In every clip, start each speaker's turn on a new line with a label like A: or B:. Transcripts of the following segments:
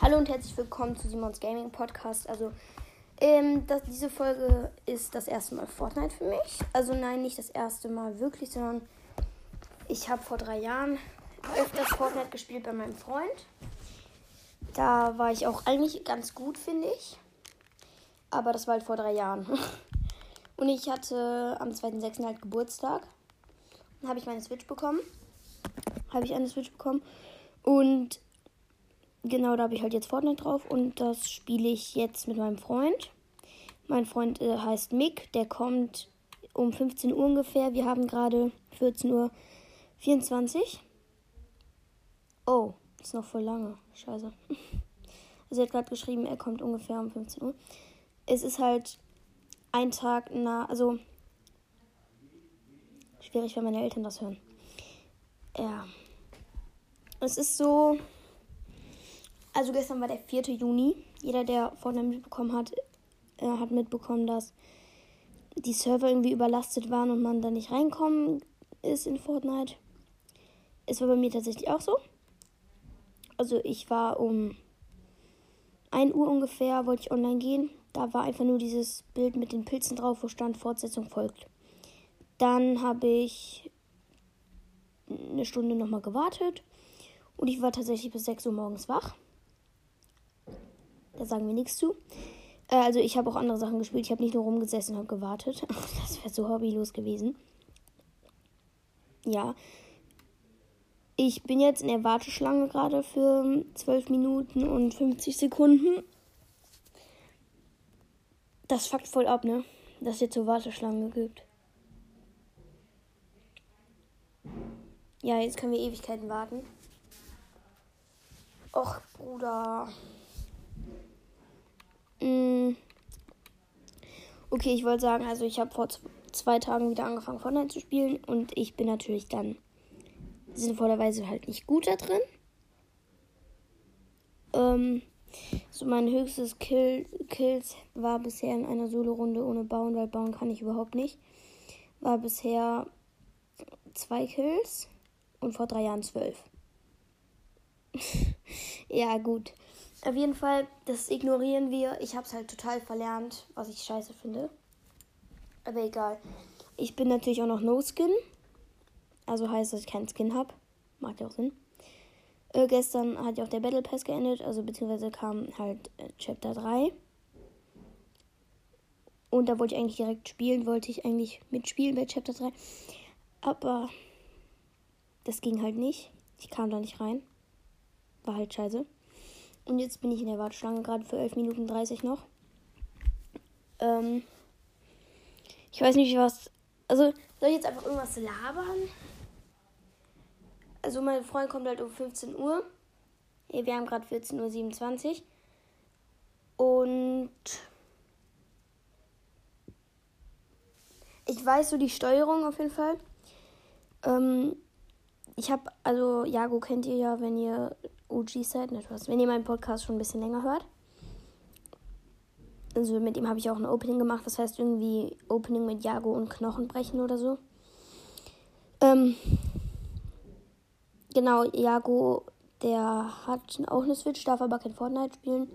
A: Hallo und herzlich willkommen zu Simons Gaming Podcast. Also, ähm, das, diese Folge ist das erste Mal Fortnite für mich. Also, nein, nicht das erste Mal wirklich, sondern ich habe vor drei Jahren öfters Fortnite gespielt bei meinem Freund. Da war ich auch eigentlich ganz gut, finde ich. Aber das war halt vor drei Jahren. Und ich hatte am 2.6. halt Geburtstag. Dann habe ich meine Switch bekommen. Habe ich eine Switch bekommen. Und genau, da habe ich halt jetzt Fortnite drauf und das spiele ich jetzt mit meinem Freund. Mein Freund äh, heißt Mick, der kommt um 15 Uhr ungefähr. Wir haben gerade 14 Uhr 24. Oh, ist noch voll lange. Scheiße. Also er hat gerade geschrieben, er kommt ungefähr um 15 Uhr. Es ist halt ein Tag nach, also schwierig, wenn meine Eltern das hören. Ja. Es ist so, also gestern war der 4. Juni. Jeder, der vorne mitbekommen hat, äh, hat mitbekommen, dass die Server irgendwie überlastet waren und man da nicht reinkommen ist in Fortnite. Es war bei mir tatsächlich auch so. Also ich war um 1 Uhr ungefähr, wollte ich online gehen. Da war einfach nur dieses Bild mit den Pilzen drauf, wo stand Fortsetzung folgt. Dann habe ich eine Stunde nochmal gewartet und ich war tatsächlich bis 6 Uhr morgens wach. Da sagen wir nichts zu. Äh, also ich habe auch andere Sachen gespielt. Ich habe nicht nur rumgesessen und gewartet. Das wäre so hobbylos gewesen. Ja. Ich bin jetzt in der Warteschlange gerade für 12 Minuten und 50 Sekunden. Das fuckt voll ab, ne? Dass es jetzt so Warteschlange gibt. Ja, jetzt können wir Ewigkeiten warten. Och, Bruder. Mm. Okay, ich wollte sagen, also ich habe vor zwei Tagen wieder angefangen Fortnite zu spielen und ich bin natürlich dann sinnvollerweise halt nicht gut da drin. Ähm, so mein höchstes Kill, Kills war bisher in einer Solo-Runde ohne Bauen, weil bauen kann ich überhaupt nicht. War bisher zwei Kills und vor drei Jahren zwölf. ja, gut. Auf jeden Fall, das ignorieren wir. Ich habe es halt total verlernt, was ich scheiße finde. Aber egal. Ich bin natürlich auch noch No-Skin. Also heißt, dass ich keinen Skin habe. Macht ja auch Sinn. Äh, gestern hat ja auch der Battle Pass geendet. Also beziehungsweise kam halt äh, Chapter 3. Und da wollte ich eigentlich direkt spielen. Wollte ich eigentlich mitspielen bei Chapter 3. Aber das ging halt nicht. Ich kam da nicht rein. War halt scheiße. Und jetzt bin ich in der Warteschlange gerade für 11 Minuten 30 noch. Ähm, ich weiß nicht, was. Also, soll ich jetzt einfach irgendwas labern? Also, mein Freund kommt halt um 15 Uhr. Wir haben gerade 14.27 Uhr. Und. Ich weiß so die Steuerung auf jeden Fall. Ähm, ich habe, also Jago kennt ihr ja, wenn ihr OG seid, nicht was, wenn ihr meinen Podcast schon ein bisschen länger hört. Also mit ihm habe ich auch ein Opening gemacht, das heißt irgendwie Opening mit Jago und Knochenbrechen oder so. Ähm, genau, Jago, der hat auch eine Switch, darf aber kein Fortnite spielen.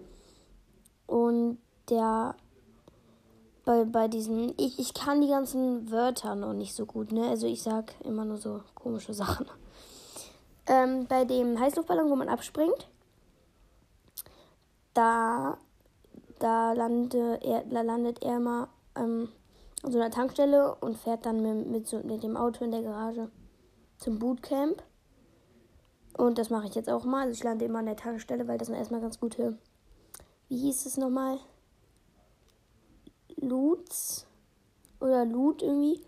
A: Und der bei, bei diesen, ich, ich kann die ganzen Wörter noch nicht so gut, ne? Also ich sag immer nur so komische Sachen ähm, bei dem Heißluftballon, wo man abspringt, da, da, lande er, da landet er mal ähm, an so einer Tankstelle und fährt dann mit, mit, so, mit dem Auto in der Garage zum Bootcamp. Und das mache ich jetzt auch mal. Also ich lande immer an der Tankstelle, weil das sind erstmal ganz gute. Wie hieß es nochmal? Loots? Oder Loot irgendwie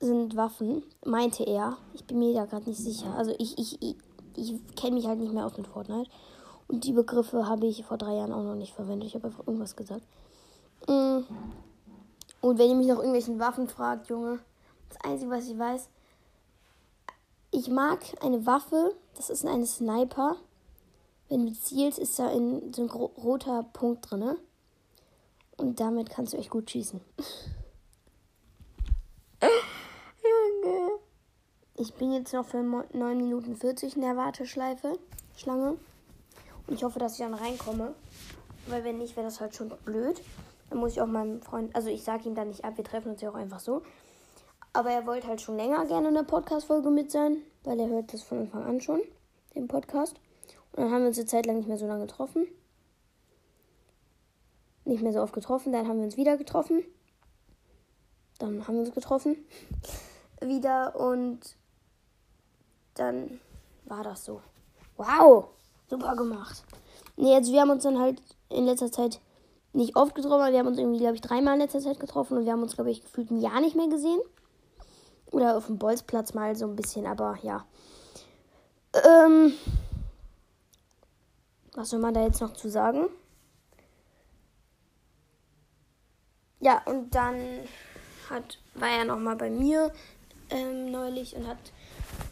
A: sind Waffen, meinte er. Ich bin mir da gerade nicht sicher. Also ich, ich, ich, ich kenne mich halt nicht mehr aus mit Fortnite. Und die Begriffe habe ich vor drei Jahren auch noch nicht verwendet. Ich habe einfach irgendwas gesagt. Mm. Und wenn ihr mich nach irgendwelchen Waffen fragt, Junge, das Einzige, was ich weiß, ich mag eine Waffe, das ist eine Sniper. Wenn du zielst, ist da in so ein roter Punkt drin. Und damit kannst du echt gut schießen. Ich bin jetzt noch für 9 Minuten 40 in der Warteschleife, Schlange. Und ich hoffe, dass ich dann reinkomme. Weil wenn nicht, wäre das halt schon blöd. Dann muss ich auch meinem Freund, also ich sage ihm dann nicht ab, wir treffen uns ja auch einfach so. Aber er wollte halt schon länger gerne in der Podcast-Folge mit sein, weil er hört das von Anfang an schon, den Podcast. Und dann haben wir uns eine Zeit lang nicht mehr so lange getroffen. Nicht mehr so oft getroffen, dann haben wir uns wieder getroffen. Dann haben wir uns getroffen. wieder und dann war das so. Wow, super gemacht. Nee, also wir haben uns dann halt in letzter Zeit nicht oft getroffen, aber wir haben uns irgendwie, glaube ich, dreimal in letzter Zeit getroffen und wir haben uns, glaube ich, gefühlt ein Jahr nicht mehr gesehen. Oder auf dem Bolzplatz mal so ein bisschen, aber ja. Ähm, was soll man da jetzt noch zu sagen? Ja, und dann hat, war er nochmal bei mir ähm, neulich und hat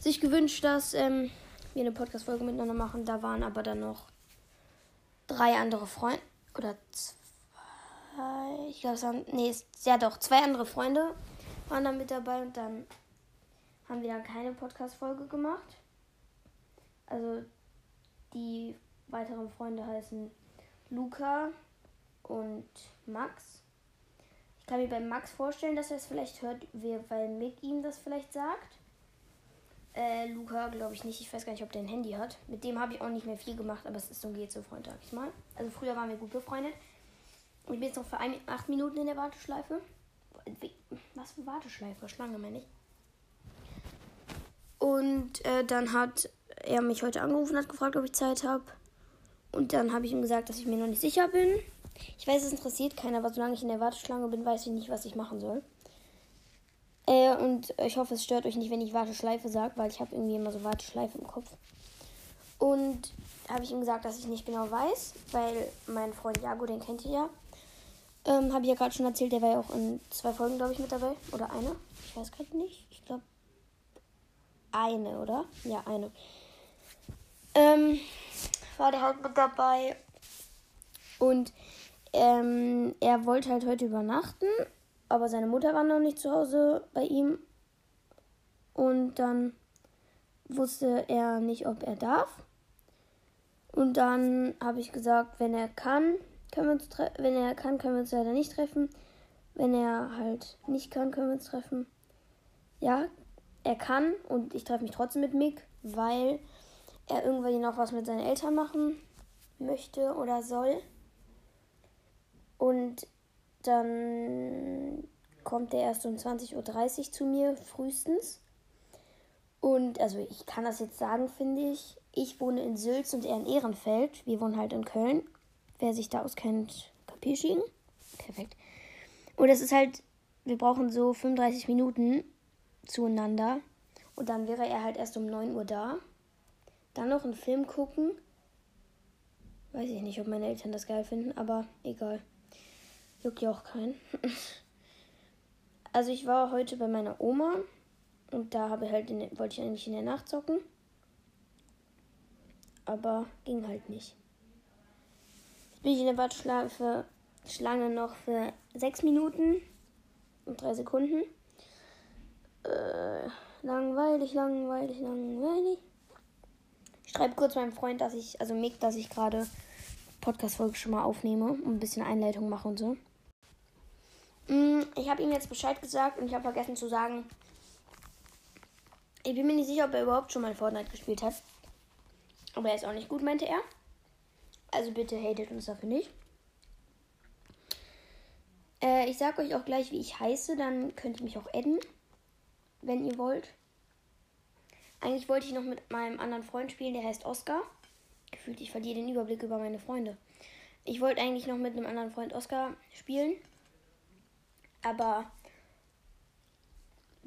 A: sich gewünscht, dass ähm, wir eine Podcast-Folge miteinander machen. Da waren aber dann noch drei andere Freunde oder zwei, ich glaube es waren, nee, ja doch, zwei andere Freunde waren da mit dabei und dann haben wir dann keine Podcast-Folge gemacht. Also die weiteren Freunde heißen Luca und Max. Ich kann mir bei Max vorstellen, dass er es vielleicht hört, weil Mick ihm das vielleicht sagt. Äh, Luca glaube ich nicht. Ich weiß gar nicht, ob der ein Handy hat. Mit dem habe ich auch nicht mehr viel gemacht, aber es ist so ein geht so Freund, sag ich mal. Also früher waren wir gut befreundet. Und ich bin jetzt noch für ein, acht Minuten in der Warteschleife. Was für Warteschleife? Schlange, meine ich. Und äh, dann hat er mich heute angerufen und hat gefragt, ob ich Zeit habe. Und dann habe ich ihm gesagt, dass ich mir noch nicht sicher bin. Ich weiß, es interessiert keiner, aber solange ich in der Warteschlange bin, weiß ich nicht, was ich machen soll. Äh, und ich hoffe, es stört euch nicht, wenn ich Warteschleife sage, weil ich habe irgendwie immer so Warteschleife im Kopf. Und habe ich ihm gesagt, dass ich nicht genau weiß, weil mein Freund Jago, den kennt ihr ja. Ähm, habe ich ja gerade schon erzählt, der war ja auch in zwei Folgen, glaube ich, mit dabei. Oder eine. Ich weiß gerade nicht. Ich glaube, eine, oder? Ja, eine. Ähm, war der halt mit dabei. Und ähm, er wollte halt heute übernachten, aber seine Mutter war noch nicht zu Hause bei ihm. Und dann wusste er nicht, ob er darf. Und dann habe ich gesagt, wenn er kann, können wir uns wenn er kann, können wir uns leider nicht treffen. Wenn er halt nicht kann, können wir uns treffen. Ja, er kann und ich treffe mich trotzdem mit Mick, weil er irgendwie noch was mit seinen Eltern machen möchte oder soll. Und dann kommt er erst um 20.30 Uhr zu mir, frühestens. Und also ich kann das jetzt sagen, finde ich. Ich wohne in Sülz und er in Ehrenfeld. Wir wohnen halt in Köln. Wer sich da auskennt, Kapierschigen. Perfekt. Und es ist halt, wir brauchen so 35 Minuten zueinander. Und dann wäre er halt erst um 9 Uhr da. Dann noch einen Film gucken. Weiß ich nicht, ob meine Eltern das geil finden, aber egal. Juckt ja auch keinen. also ich war heute bei meiner Oma und da habe halt in, wollte ich eigentlich in der Nacht zocken. Aber ging halt nicht. Jetzt bin ich in der Warteschlange Schlange noch für 6 Minuten und 3 Sekunden. Äh, langweilig, langweilig, langweilig. Ich schreibe kurz meinem Freund, dass ich, also Mick, dass ich gerade Podcast-Folge schon mal aufnehme und ein bisschen Einleitung mache und so. Mm, ich habe ihm jetzt Bescheid gesagt und ich habe vergessen zu sagen, ich bin mir nicht sicher, ob er überhaupt schon mal Fortnite gespielt hat. Aber er ist auch nicht gut, meinte er. Also bitte hatet uns dafür nicht. Äh, ich sag euch auch gleich, wie ich heiße, dann könnt ihr mich auch adden, wenn ihr wollt. Eigentlich wollte ich noch mit meinem anderen Freund spielen, der heißt Oscar gefühlt, ich verliere den Überblick über meine Freunde. Ich wollte eigentlich noch mit einem anderen Freund Oscar spielen, aber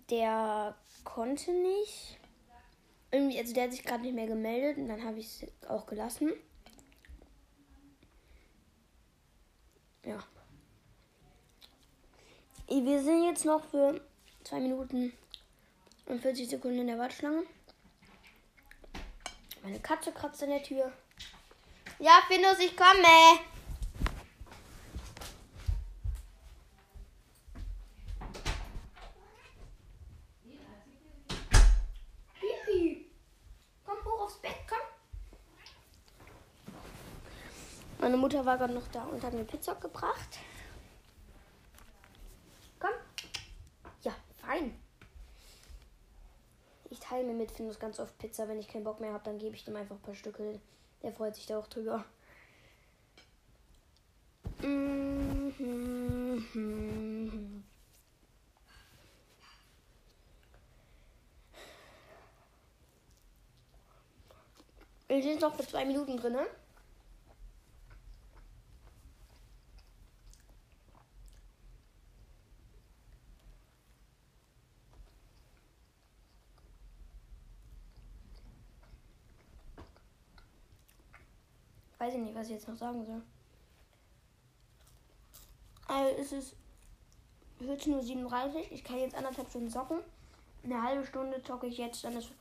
A: der konnte nicht. Irgendwie, also der hat sich gerade nicht mehr gemeldet und dann habe ich es auch gelassen. Ja. Wir sind jetzt noch für 2 Minuten und 40 Sekunden in der Warteschlange. Meine Katze kratzt an der Tür. Ja, Findus, ich komme. Pipi. Komm hoch aufs Bett, komm. Meine Mutter war gerade noch da und hat mir Pizza gebracht. Komm. Ja, fein. Ich teile mir mit Findus ganz oft Pizza. Wenn ich keinen Bock mehr habe, dann gebe ich ihm einfach ein paar Stücke. Der freut sich da auch drüber. Mhm. Wir sind noch für zwei Minuten drin, ne? Weiß ich nicht, was ich jetzt noch sagen soll. Also es ist 14.37 Uhr. Ich kann jetzt anderthalb Stunden zocken. Eine halbe Stunde zocke ich jetzt. Dann ist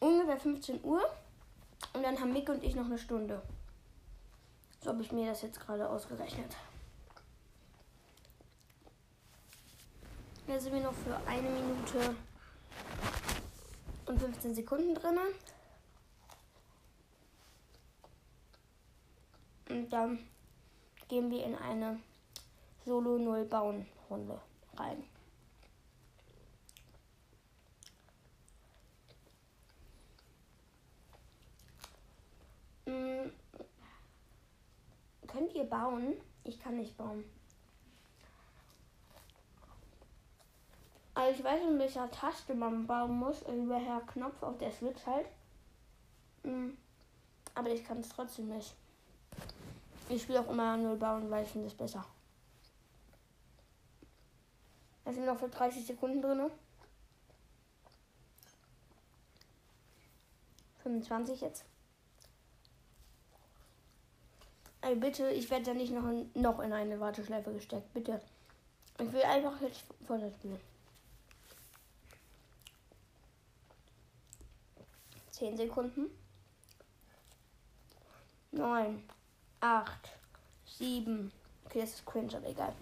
A: ungefähr 15 Uhr. Und dann haben Mick und ich noch eine Stunde. So habe ich mir das jetzt gerade ausgerechnet. Jetzt sind wir noch für eine Minute und 15 Sekunden drin. Und dann gehen wir in eine Solo 0 Bauen Runde rein. Hm, könnt ihr bauen? Ich kann nicht bauen. Also ich weiß, in welcher Taste man bauen muss, über welcher Knopf auf der Switch halt. Hm, aber ich kann es trotzdem nicht. Ich spiele auch immer null bauen, weil ich finde es besser. Da sind noch für 30 Sekunden drin. 25 jetzt. Ey, bitte, ich werde da nicht noch in, noch in eine Warteschleife gesteckt. Bitte. Ich will einfach jetzt vorne spielen. 10 Sekunden. 9, 8, 7. Okay, das ist cringe, aber egal.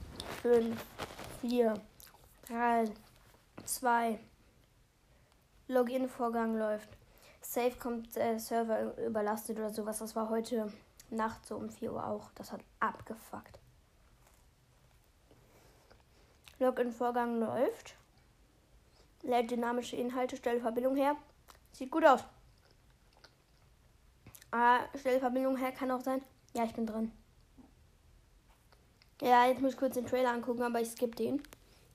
A: 5, 4, 3, 2. Login-Vorgang läuft. Safe kommt äh, Server überlastet oder sowas. Das war heute Nacht so um 4 Uhr auch. Das hat abgefuckt. Login-Vorgang läuft. Lädt dynamische Inhalte, stellt Verbindung her. Sieht gut aus. Ah, stellt Verbindung her kann auch sein. Ja, ich bin drin. Ja, jetzt muss ich kurz den Trailer angucken, aber ich skippe den.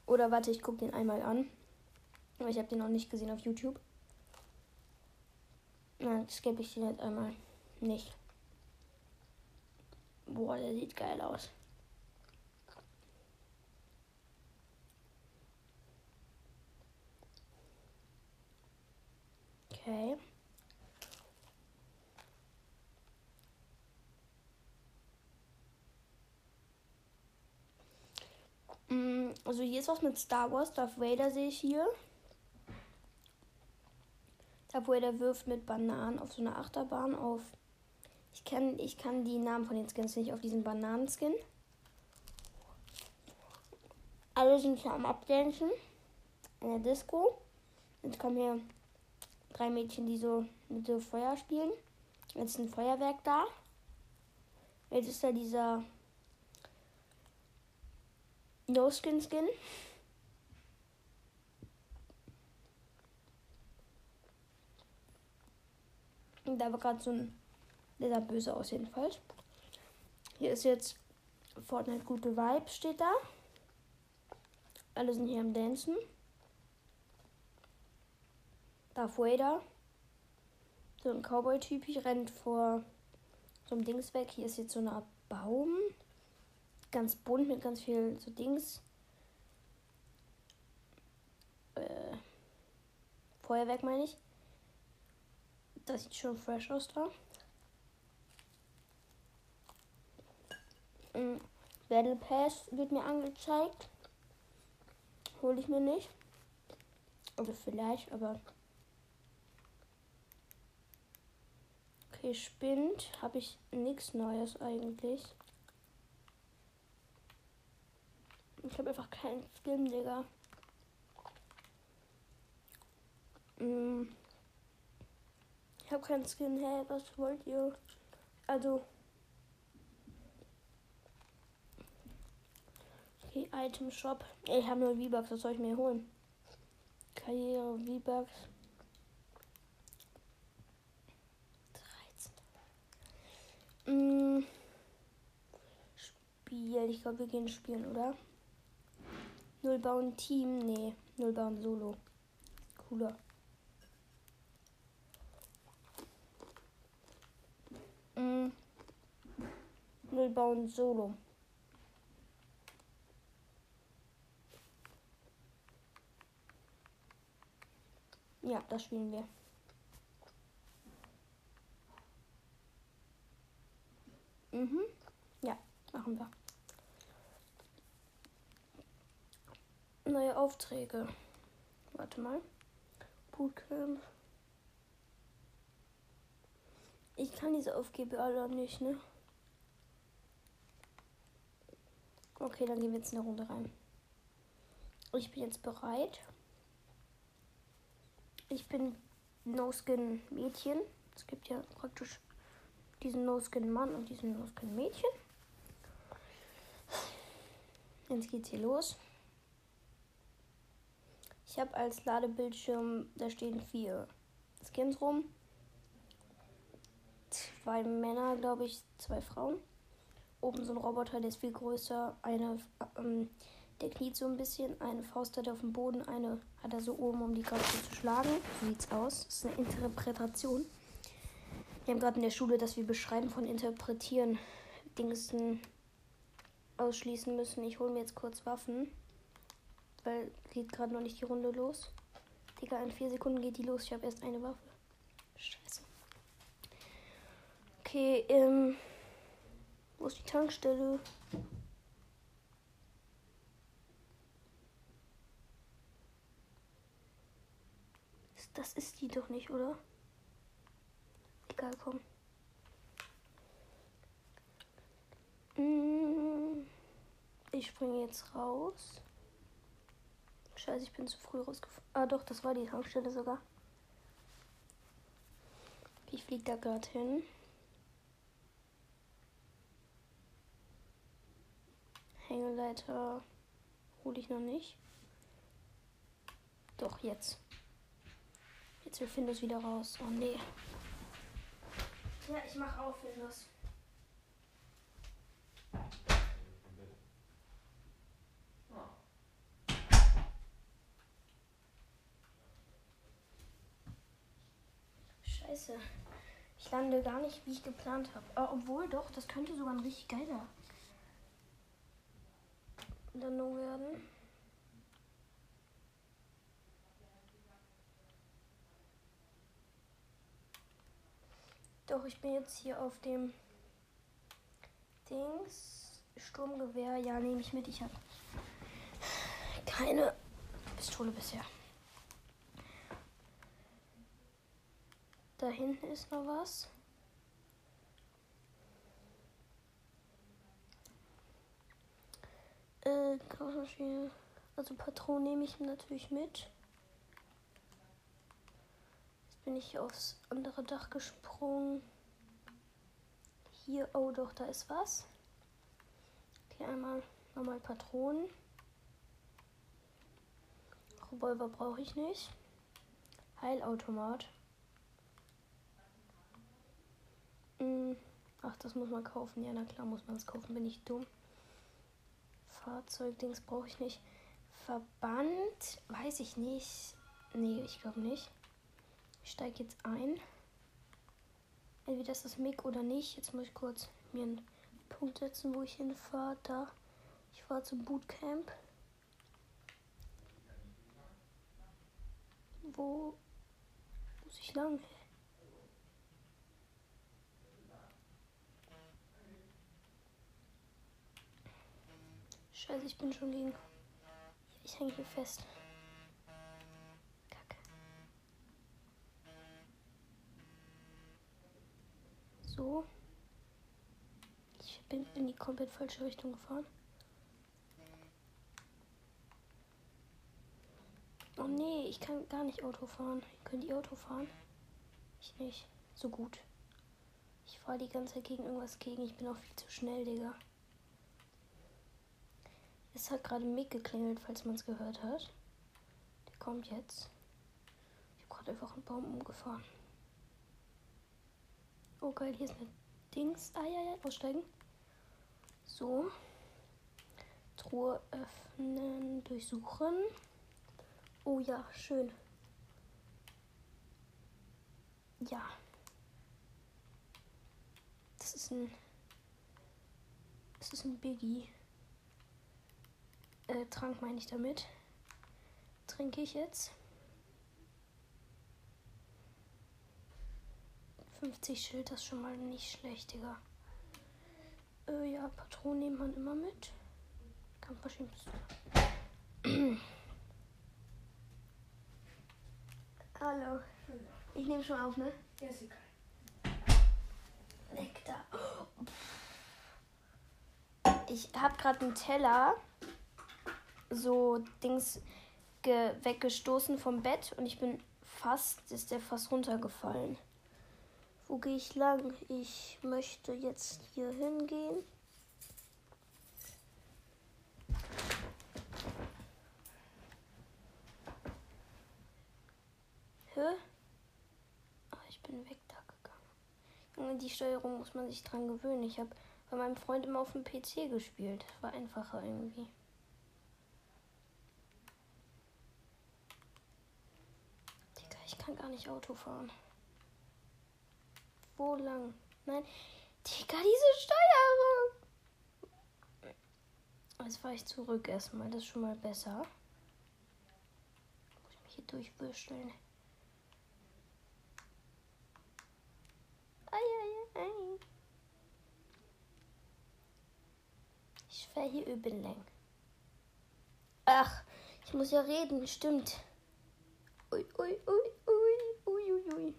A: Oder warte, ich gucke den einmal an. Aber ich habe den noch nicht gesehen auf YouTube. Nein, skippe ich den jetzt einmal nicht. Boah, der sieht geil aus. Okay. Also hier ist was mit Star Wars. Darth Vader sehe ich hier. Darth Vader wirft mit Bananen auf so eine Achterbahn auf. Ich kann, ich kann die Namen von den Skins nicht auf diesen Bananenskin. Alle sind hier am Abdancen in der Disco. Jetzt kommen hier drei Mädchen, die so mit so Feuer spielen. Jetzt ist ein Feuerwerk da. Jetzt ist da dieser No Skin Skin. Und da war gerade so ein. Der sah böse aus, jedenfalls. Hier ist jetzt Fortnite gute Vibes, steht da. Alle sind hier am Dancen. Darth Vader. So ein Cowboy-Typ rennt vor so einem Dings weg. Hier ist jetzt so eine Art Baum ganz bunt mit ganz viel so Dings. Äh, Feuerwerk meine ich. Das sieht schon fresh aus da. Mhm. Battle Pass wird mir angezeigt. Hole ich mir nicht. Oder vielleicht, aber. Okay, spinnt. Habe ich nichts Neues eigentlich. Ich habe einfach keinen Skin, Digga. Mm. Ich habe keinen Skin. Hä, hey, was wollt ihr? Also. Okay, Item Shop. Ich habe nur V-Bucks, das soll ich mir holen? Karriere V-Bucks. 13. Mm. Spiel. Ich glaube, wir gehen spielen, oder? Null bauen Team. Nee, null bauen Solo. Cooler. Mm. Null bauen Solo. Ja, das spielen wir. Mhm. Ja, machen wir. Neue Aufträge. Warte mal. Bootcamp. Ich kann diese Aufgabe alle nicht, ne? Okay, dann gehen wir jetzt eine Runde rein. Ich bin jetzt bereit. Ich bin No-Skin Mädchen. Es gibt ja praktisch diesen No-Skin Mann und diesen No-Skin Mädchen. Jetzt geht's hier los. Ich habe als Ladebildschirm, da stehen vier Skins rum. Zwei Männer, glaube ich, zwei Frauen. Oben so ein Roboter, der ist viel größer. Eine ähm, der kniet so ein bisschen. Eine Faust hat er auf dem Boden, eine hat er so oben, um die gerade zu schlagen. So sieht's aus. Das ist eine Interpretation. Wir haben gerade in der Schule, dass wir beschreiben von interpretieren Dingsen ausschließen müssen. Ich hole mir jetzt kurz Waffen. Weil geht gerade noch nicht die Runde los. Digga, in vier Sekunden geht die los. Ich habe erst eine Waffe. Scheiße. Okay, ähm. Wo ist die Tankstelle? Das ist die doch nicht, oder? Egal, komm. Mm, ich springe jetzt raus. Scheiße, ich bin zu früh rausgefahren. Ah, doch, das war die Tankstelle sogar. Ich fliege da gerade hin. Hängeleiter hole ich noch nicht. Doch, jetzt. Jetzt will Findus wieder raus. Oh nee. Ja, ich mach auf, Findus. Scheiße. Ich lande gar nicht, wie ich geplant habe. Oh, obwohl doch, das könnte sogar ein richtig geiler Landung werden. Doch, ich bin jetzt hier auf dem Dings. Sturmgewehr. Ja, nehme ich mit. Ich habe keine Pistole bisher. Da hinten ist noch was. Äh, also Patronen nehme ich natürlich mit bin ich aufs andere Dach gesprungen. Hier, oh doch, da ist was. Okay, einmal nochmal Patronen. Revolver brauche ich nicht. Heilautomat. Hm. Ach, das muss man kaufen. Ja, na klar muss man es kaufen. Bin ich dumm. Fahrzeugdings brauche ich nicht. Verband? Weiß ich nicht. Nee, ich glaube nicht. Ich steige jetzt ein. Entweder ist das Mick oder nicht. Jetzt muss ich kurz mir einen Punkt setzen, wo ich hinfahre. Da. Ich fahre zum Bootcamp. Wo muss ich lang? Scheiße, ich bin schon gegen. Ich hänge hier fest. So. Ich bin in die komplett falsche Richtung gefahren. Oh nee, ich kann gar nicht Auto fahren. Können die Auto fahren? Ich nicht. So gut. Ich fahre die ganze Zeit gegen irgendwas gegen. Ich bin auch viel zu schnell, Digga. Es hat gerade Mick geklingelt, falls man es gehört hat. Der kommt jetzt. Ich habe gerade einfach einen Baum umgefahren. Oh geil, hier ist eine Dings. Ah ja, ja, aussteigen. So. Truhe öffnen, durchsuchen. Oh ja, schön. Ja. Das ist ein. Das ist ein Biggie. Äh, Trank meine ich damit. Trinke ich jetzt. 50 Schild, das ist schon mal nicht schlecht, Digga. Äh, ja, Patronen nimmt man immer mit. Kampfmaschinenpistole. Hallo. Ich nehme schon auf, ne?
B: Ja, ist egal.
A: Weg da. Ich habe gerade einen Teller so Dings ge weggestoßen vom Bett und ich bin fast, ist der fast runtergefallen. Wo gehe ich lang? Ich möchte jetzt hier hingehen. Hä? Ah, ich bin weg da gegangen. Die Steuerung muss man sich dran gewöhnen. Ich habe bei meinem Freund immer auf dem PC gespielt. War einfacher irgendwie. Digga, ich kann gar nicht Auto fahren. Wo lang? Nein. Digga, diese Steuerung. Jetzt fahre ich zurück erstmal. Das ist schon mal besser. Muss ich mich hier durchwürsteln. Ich fahre hier üben lang. Ach, ich muss ja reden, stimmt. Ui, ui, ui, ui, ui, ui,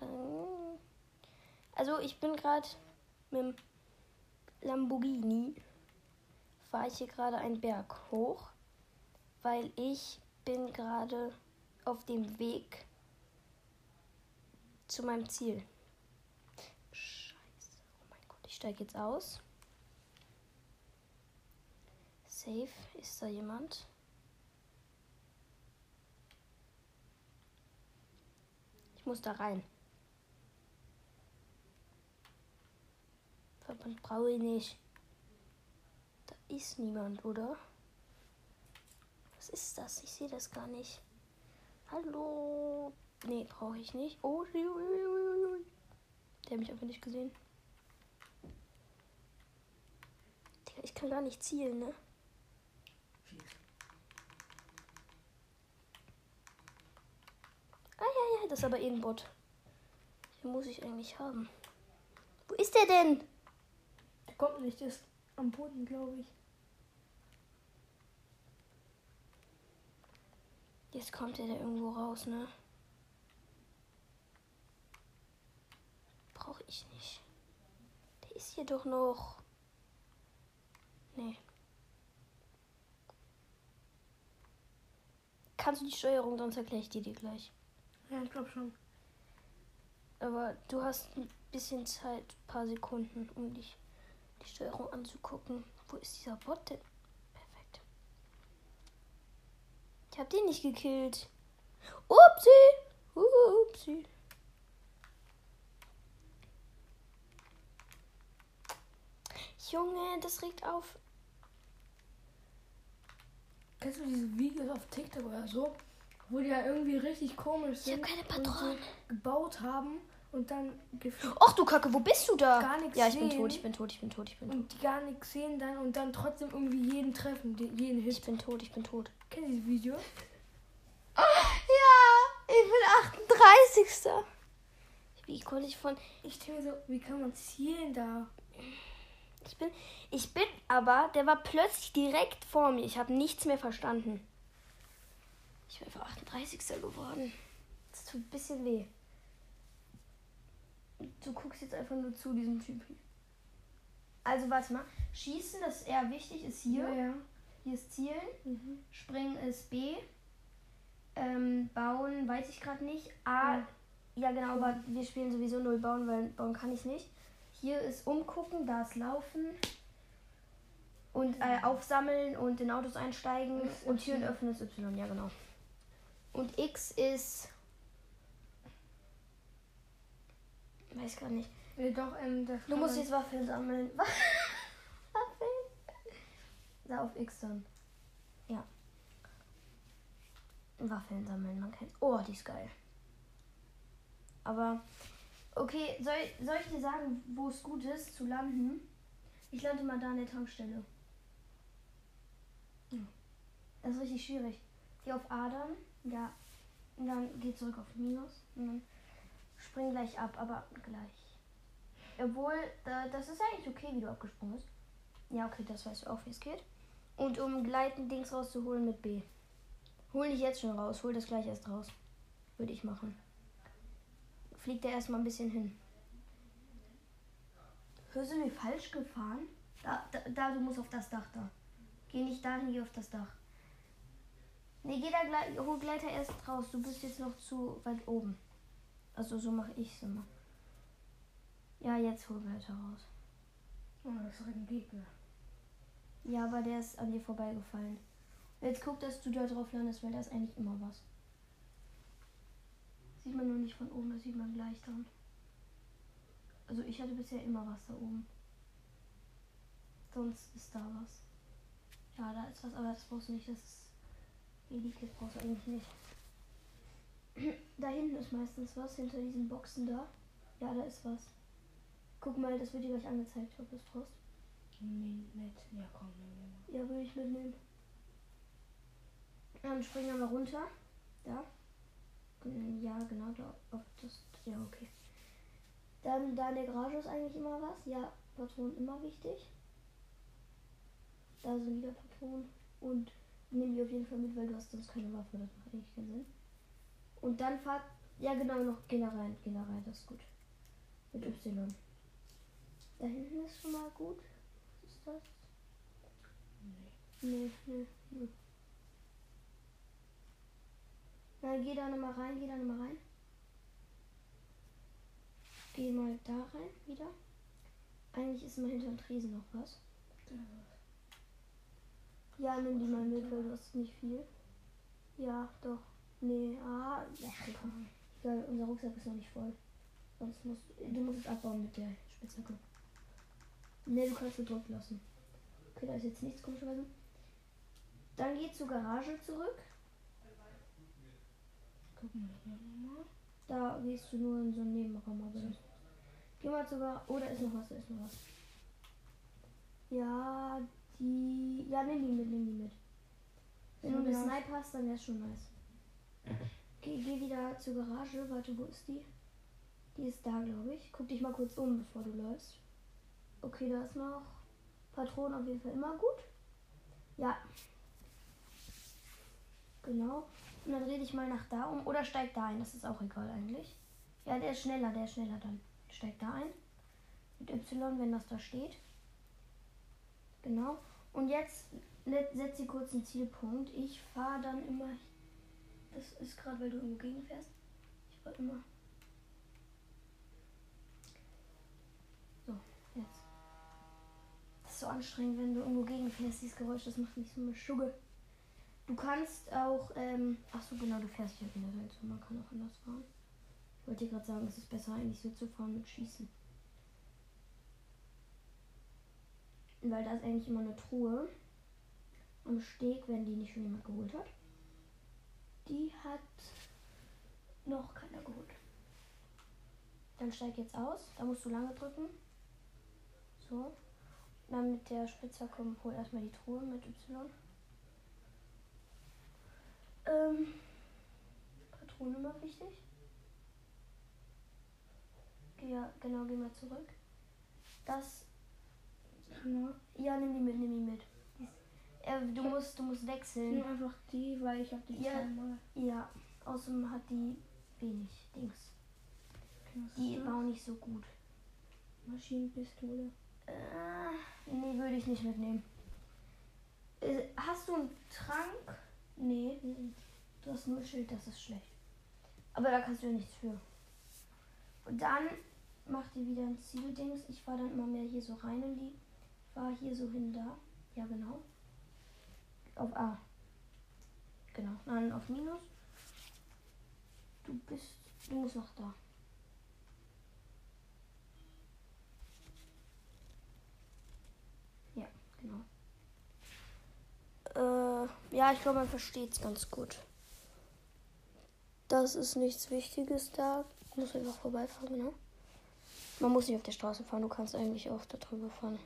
A: ui. Also ich bin gerade mit dem Lamborghini fahre ich hier gerade einen Berg hoch, weil ich bin gerade auf dem Weg zu meinem Ziel. Scheiße. Oh mein Gott, ich steige jetzt aus. Safe, ist da jemand? Muss da rein. Verband brauche ich nicht. Da ist niemand, oder? Was ist das? Ich sehe das gar nicht. Hallo? Nee, brauche ich nicht. Oh. Der hat mich einfach nicht gesehen. Ich kann gar nicht zielen, ne? Ah ja, ja, das ist aber eh ein Bot. Den muss ich eigentlich haben. Wo ist der denn?
B: Der kommt nicht, der ist am Boden, glaube ich.
A: Jetzt kommt er da irgendwo raus, ne? Brauche ich nicht. Der ist hier doch noch. Nee. Kannst du die Steuerung, sonst erkläre ich die dir gleich.
B: Ja, ich glaube schon.
A: Aber du hast ein bisschen Zeit, ein paar Sekunden, um dich die Steuerung anzugucken. Wo ist dieser Bot denn? Perfekt. Ich hab den nicht gekillt. Upsi! Upsi. Junge, das regt auf.
B: Kennst du diese Videos auf TikTok oder so? Wo die ja irgendwie richtig komisch
A: Ich hab
B: sind.
A: keine
B: und
A: Patronen.
B: So gebaut haben und dann
A: Och du Kacke, wo bist du da?
B: Gar nichts
A: Ja, ich bin
B: sehen.
A: tot, ich bin tot, ich bin tot, ich bin tot.
B: und die gar nichts sehen dann und dann trotzdem irgendwie jeden treffen, jeden
A: Ich
B: Hit.
A: bin tot, ich bin tot.
B: Kennt ihr dieses Video?
A: Ja, ich bin 38. Wie konnte ich von.
B: Ich denke so, wie kann man zielen da?
A: Ich bin. Ich bin aber, der war plötzlich direkt vor mir. Ich habe nichts mehr verstanden. Ich bin einfach 38. geworden. Das tut ein bisschen weh. Du guckst jetzt einfach nur zu diesem Typen. Also warte mal. Schießen, das ist eher wichtig, ist hier.
B: Ja, ja.
A: Hier ist Zielen.
B: Mhm.
A: Springen ist B. Ähm, bauen weiß ich gerade nicht. A.
B: Ja.
A: Ja. genau, aber wir spielen sowieso null bauen, weil bauen kann ich nicht. Hier ist umgucken, da ist laufen. Und äh, aufsammeln und in Autos einsteigen
B: Ist
A: und Türen öffnen ist Y, ja genau. Und X ist. Weiß gar nicht.
B: Ja, doch, ähm,
A: Du
B: kann
A: musst jetzt Waffeln sammeln. Waffeln? Da auf X dann. Ja. Waffeln sammeln, man kennt. Oh, die ist geil. Aber, okay, soll, soll ich dir sagen, wo es gut ist zu landen? Ich lande mal da an der Tankstelle. Ja. Das ist richtig schwierig. Geh auf A dann, ja. Und dann geh zurück auf Minus. Und dann spring gleich ab, aber gleich. Obwohl, da, das ist eigentlich okay, wie du abgesprungen bist. Ja, okay, das weißt du auch, wie es geht. Und um gleiten Dings rauszuholen mit B. Hol nicht jetzt schon raus, hol das gleich erst raus. Würde ich machen. Fliegt er erstmal ein bisschen hin. Hörst du mir falsch gefahren? Da, da, da, du musst auf das Dach da. Geh nicht dahin, geh auf das Dach. Nee, geh da gleich, hol Gleiter erst raus. Du bist jetzt noch zu weit oben. Also so mache ich es immer. Ja, jetzt hol Gleiter raus.
B: Oh, das ist ein Gegner.
A: Ja, aber der ist an dir vorbeigefallen. Jetzt guck, dass du da drauf landest, weil da ist eigentlich immer was. Sieht man nur nicht von oben, das sieht man gleich dann. Also ich hatte bisher immer was da oben. Sonst ist da was. Ja, da ist was, aber das brauchst du nicht. Das ist. Medikit brauchst du eigentlich nicht. Da hinten ist meistens was, hinter diesen Boxen da. Ja, da ist was. Guck mal, das wird dir gleich angezeigt, ob du es brauchst.
B: Nee, nett. Ja, komm, nehmen wir mal.
A: Ja, würde ich mitnehmen. Dann springen wir mal runter. Da. Mm, Ja, genau, da. Auf das. Ja, okay. Dann da in der Garage ist eigentlich immer was. Ja, Patronen immer wichtig. Da sind wieder Patronen. Und nimm die auf jeden Fall mit, weil du hast sonst keine Waffe. Das macht eigentlich keinen Sinn. Und dann fahrt. Ja, genau, noch. Geh da rein. Geh da rein, das ist gut. Mit Y. Da hinten ist schon mal gut. Was ist das? Nee, nee, nee. Na, geh da nochmal rein, geh da nochmal rein. Geh mal da rein, wieder. Eigentlich ist mal hinter dem Tresen noch was. Ja, nimm die mal mit, weil du hast nicht viel. Ja, doch. Nee, ah, ja, komm. Egal, unser Rucksack ist noch nicht voll. Sonst musst du musst es abbauen mit der Spitzhacke. Nee, du kannst gedrückt lassen. Okay, da ist jetzt nichts komischerweise. Dann geh zur Garage zurück.
B: Guck mal hier nochmal.
A: Da gehst du nur in so einen Nebenraum. Aber das- Geh mal Garage. Oh, da ist noch was, da ist noch was. Ja, die. Ja, nimm die mit, nimm die mit. Wenn du eine. Snipe hast, dann wär's schon nice. Geh, geh wieder zur Garage. Warte, wo ist die? Die ist da, glaube ich. Guck dich mal kurz um, bevor du läufst. Okay, da ist noch Patronen auf jeden Fall immer gut. Ja. Genau. Und dann dreh dich mal nach da um oder steig da ein. Das ist auch egal eigentlich. Ja, der ist schneller, der ist schneller dann. Steig da ein. Mit Y, wenn das da steht. Genau. Und jetzt let- setz dir kurz einen Zielpunkt. Ich fahre dann immer. Das ist gerade, weil du irgendwo gegenfährst. Ich fahre immer. So, jetzt. Das ist so anstrengend, wenn du irgendwo gegenfährst. Dieses Geräusch, das macht mich so eine Schugge. Du kannst auch, ähm, ach so genau, du fährst hier in der Seite. Man kann auch anders fahren. Ich wollte gerade sagen, es ist besser eigentlich so zu fahren mit Schießen. Weil da ist eigentlich immer eine Truhe am Steg, wenn die nicht schon jemand geholt hat. Die hat noch keiner geholt. Dann steig jetzt aus. Da musst du lange drücken. So. Dann mit der Spitzhacke hol erstmal die Truhe mit Y. Ähm, Patrone immer wichtig. Ja, genau, geh mal zurück. Das. Ja, nimm die mit, nimm die mit. Äh, du musst, du musst wechseln.
B: Nimm einfach die, weil ich habe die
A: Ja.
B: zweimal.
A: Ja, außerdem hat die wenig Dings. Die war auch nicht so gut.
B: Maschinenpistole.
A: Äh, nee, würde ich nicht mitnehmen. Äh, hast du einen Trank? Nee. mhm. Du hast nur ein Schild, das ist schlecht. Aber da kannst du ja nichts für. Und dann macht ihr wieder ein Zieldings. Ich fahre dann immer mehr hier so rein in die. Ich fahre hier so hin da. Ja, genau. Auf A. Genau. Nein, auf Minus. Du bist. Du musst noch da. Ja, genau. Äh, ja, ich glaube, man versteht es ganz gut. Das ist nichts Wichtiges da. Du musst einfach vorbeifahren, genau. Man muss nicht auf der Straße fahren, du kannst eigentlich auch da drüber fahren.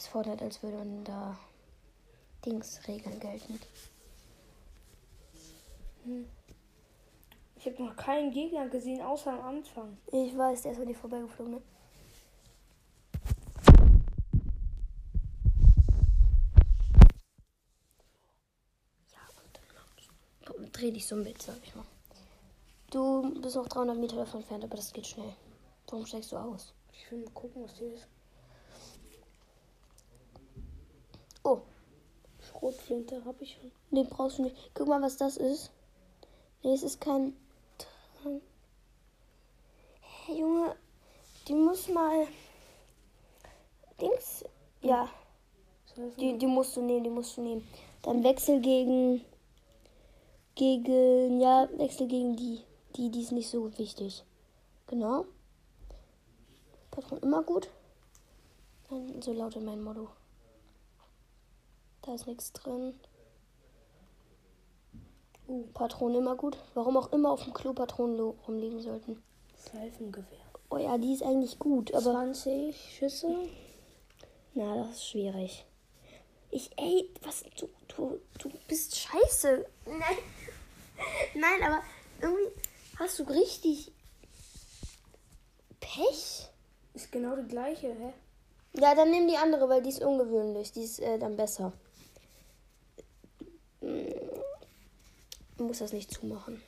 A: Es fordert, als würden da Dingsregeln gelten.
B: Hm. Ich habe noch keinen Gegner gesehen, außer am Anfang.
A: Ich weiß, der ist an dir vorbeigeflogen, ne? Ja, und dreh dich so ein Bild, sag ich mal. Du bist noch 300 Meter davon entfernt, aber das geht schnell. Warum steigst du aus?
B: Ich will mal gucken, was hier ist.
A: Oh,
B: Schrotflinte habe ich schon.
A: den brauchst du nicht. Guck mal, was das ist. Nee, es ist kein. Hey, Junge, die muss mal. Dings. Ja, die, die musst du nehmen, die musst du nehmen. Dann Wechsel gegen. Gegen. Ja, Wechsel gegen die. Die, die ist nicht so wichtig. Genau. Patron immer gut. Dann so lautet mein Motto. Da ist nichts drin. Uh, Patronen immer gut. Warum auch immer auf dem Klo Patronen rumliegen sollten.
B: Seifengewehr.
A: Oh ja, die ist eigentlich gut, aber
B: 20 Schüsse.
A: na, das ist schwierig. Ich, ey, was, du, du, du bist scheiße. Nein, nein, aber irgendwie hast du richtig Pech.
B: Ist genau die gleiche, hä?
A: Ja, dann nimm die andere, weil die ist ungewöhnlich. Die ist äh, dann besser. Du musst das nicht zumachen.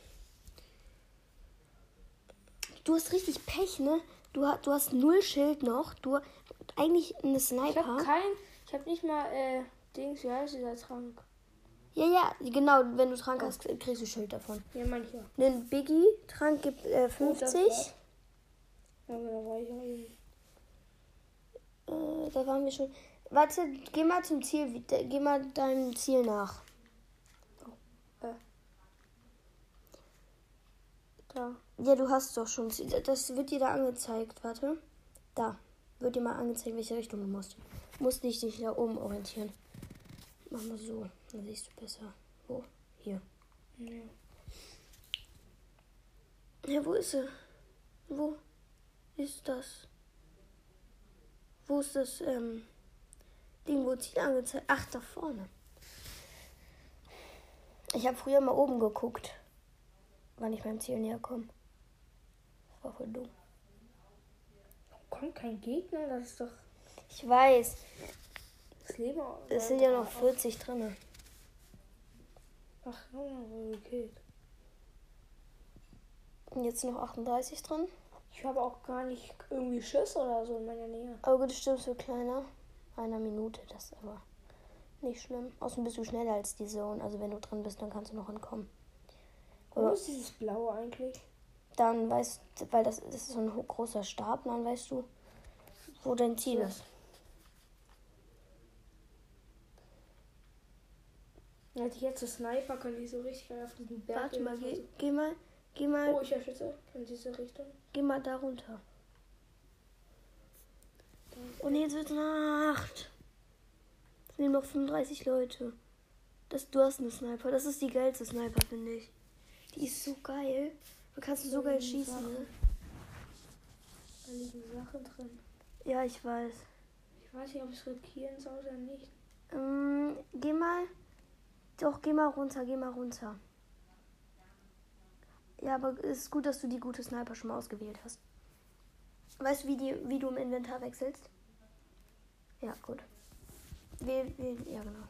A: Du hast richtig Pech, ne? Du, ha- du hast null Schild noch. Du eigentlich eine
B: Ich habe
A: Sniper.
B: kein. Ich habe nicht mal, äh, Dings, wie heißt dieser Trank?
A: Ja, ja, genau. Wenn du Trank hast, kriegst du Schild davon.
B: Ja, mancher.
A: Den Biggie-Trank gibt äh,
B: Oh, das
A: 50.
B: war's. Ja, aber da war ich auch eben.
A: Äh, da waren wir schon. Warte, geh mal zum Ziel. Geh mal deinem Ziel nach.
B: Da.
A: Ja, du hast doch schon. Das wird dir da angezeigt. Warte. Da. Wird dir mal angezeigt, welche Richtung du musst. Du musst nicht dich da oben orientieren. Mach mal so. Dann siehst du besser. Wo? Hier.
B: Ja.
A: Ja, wo ist sie? Wo ist das? Wo ist das ähm, Ding, wo Ziel angezeigt? Ach, da vorne. Ich habe früher mal oben geguckt, wann ich meinem Ziel näher komme. Das war voll dumm.
B: Kommt kein Gegner, das ist doch
A: Ich weiß,
B: das Leben.
A: es sind ja noch 40 drin.
B: Ach, okay.
A: Und jetzt noch 38 drin.
B: Ich habe auch gar nicht irgendwie Schiss oder so in meiner Nähe.
A: Aber gut, das stimmt so kleiner. Einer Minute, das ist aber nicht schlimm. Außerdem bist du schneller als die Zone. Also wenn du drin bist, dann kannst du noch entkommen.
B: Wo ist dieses Blaue eigentlich?
A: dann weißt weil das, das ist so ein großer Stab, dann weißt du, wo dein Ziel
B: So.
A: ist.
B: Hätte ich jetzt so Sniper, könnte ich so richtig geil auf diesen Berg
A: Warte mal, geh, geh mal, geh mal,
B: Oh, ich Schüsse in diese Richtung.
A: geh mal da runter. Und jetzt wird Nacht. Es nehmen noch 35 Leute. Das, du hast eine Sniper. Das ist die geilste Sniper, finde ich. Die ist so geil. Da kannst du so geil schießen, ne?
B: Da liegen Sachen drin.
A: Ja, ich weiß.
B: Ich weiß nicht, ob ich es riskieren soll oder nicht.
A: Ähm, geh mal. Doch, geh mal runter, geh mal runter. Ja, aber es ist gut, dass du die gute Sniper schon mal ausgewählt hast. Weißt du, wie, die, wie du im Inventar wechselst? Ja, gut. Wähl, wähl, ja, genau.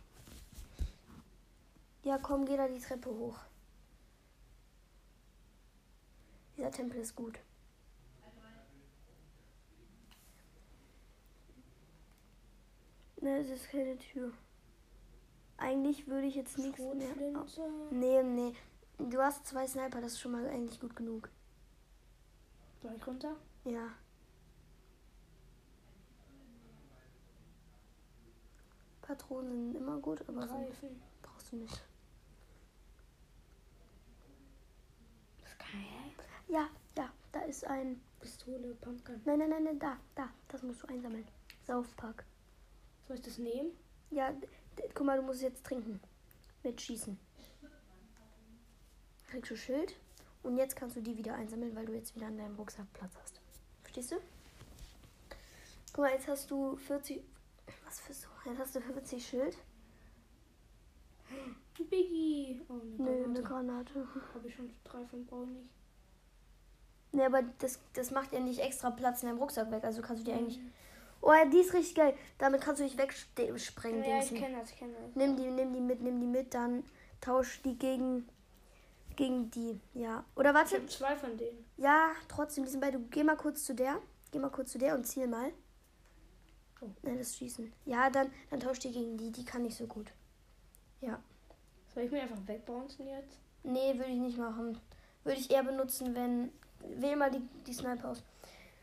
A: Ja, komm, geh da die Treppe hoch. Dieser Tempel ist gut. Ne, es ist keine Tür. Eigentlich würde ich jetzt nichts mehr.
B: Schrotflinte.
A: Nee, nee. Du hast zwei Sniper, das ist schon mal eigentlich gut genug.
B: Soll ich runter?
A: Patronen sind immer gut, aber so
B: Reifen.
A: brauchst du nicht.
B: Das ist geil.
A: Ja, ja, da ist ein.
B: Pistole, Pumpgun.
A: Nein, nein, nein, nein, da, da. Das musst du einsammeln. Saufpack.
B: Soll ich das nehmen?
A: Ja, guck mal, du musst jetzt trinken. Mit Schießen. Kriegst du Schild. Und jetzt kannst du die wieder einsammeln, weil du jetzt wieder an deinem Rucksack Platz hast. Verstehst du? Guck mal, jetzt hast du 40. Was für so? Jetzt hast du 40 Schild.
B: Biggie. Oh, eine
A: Nö, eine
B: Granate.
A: Granate.
B: Habe ich schon drei von brauche ich nicht.
A: Ne, aber das, das macht ja nicht extra Platz in deinem Rucksack weg. Also kannst du die eigentlich.
B: Mhm.
A: Oh, ja, die ist richtig geil. Damit kannst du dich wegsprengen.
B: Ja, ich kenne das, ich kenne das.
A: Nimm die, nimm die mit, nimm die mit, dann tausch die gegen, gegen die. Ja. Oder
B: Ich
A: warte.
B: habe zwei von denen.
A: Ja, trotzdem, die sind beide. Geh mal kurz zu der. Geh mal kurz zu der und ziel mal.
B: Oh.
A: Nein, das Schießen. Ja, dann, dann tausch die gegen die. Die kann nicht so gut. Ja.
B: Soll ich mir einfach wegbouncen jetzt?
A: Nee, würde ich nicht machen. Würde ich eher benutzen, wenn. Wähl mal die, die Sniper aus.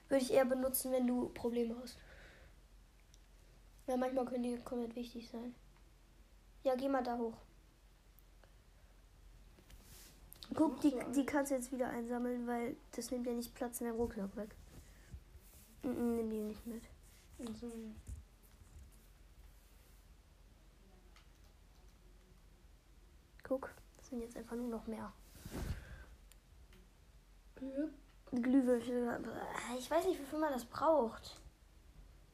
A: Würde ich eher benutzen, wenn du Probleme hast. Ja, manchmal können die komplett wichtig sein. Ja, geh mal da hoch. Guck, die, die kannst du jetzt wieder einsammeln, weil das nimmt ja nicht Platz in deinem Rucksack weg. Mhm, nimm die nicht mit.
B: Also,
A: Guck, das sind jetzt einfach nur noch mehr. Glühwürfel. Ich weiß nicht, wofür man das braucht.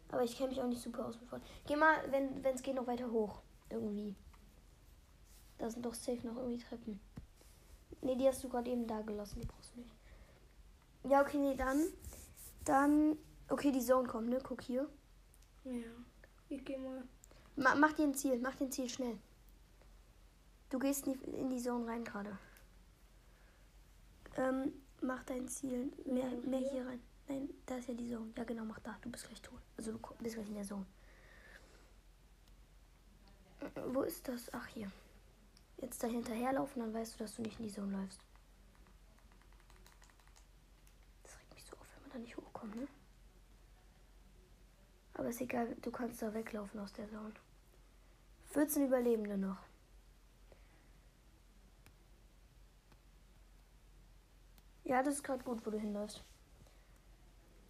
A: Aber ich kenne mich auch nicht super aus mit Feuer. Geh mal, wenn es geht, noch weiter hoch. Irgendwie. Da sind doch safe noch irgendwie Treppen. Nee, die hast du gerade eben da gelassen. Die brauchst du nicht. Ja, okay, nee, dann. Dann. Okay, die Zone kommt, ne? Guck hier.
B: Ja. Ich gehe mal.
A: Ma mach dir ein Ziel. Mach dir ein Ziel schnell. Du gehst nicht in die Zone rein gerade. Ähm, mach dein Ziel. Mehr, mehr
B: hier?
A: rein. Nein, da ist ja die Zone. Ja, genau, mach da. Du bist gleich tot. Also du bist gleich in der Zone. Äh, Wo ist das? Ach, hier. Jetzt da hinterherlaufen, dann weißt du, dass du nicht in die Zone läufst. Das regt mich so auf, wenn man da nicht hochkommt, ne? Aber ist egal, du kannst da weglaufen aus der Zone. 14 Überlebende noch. Ja, das ist gerade gut, wo du hinläufst.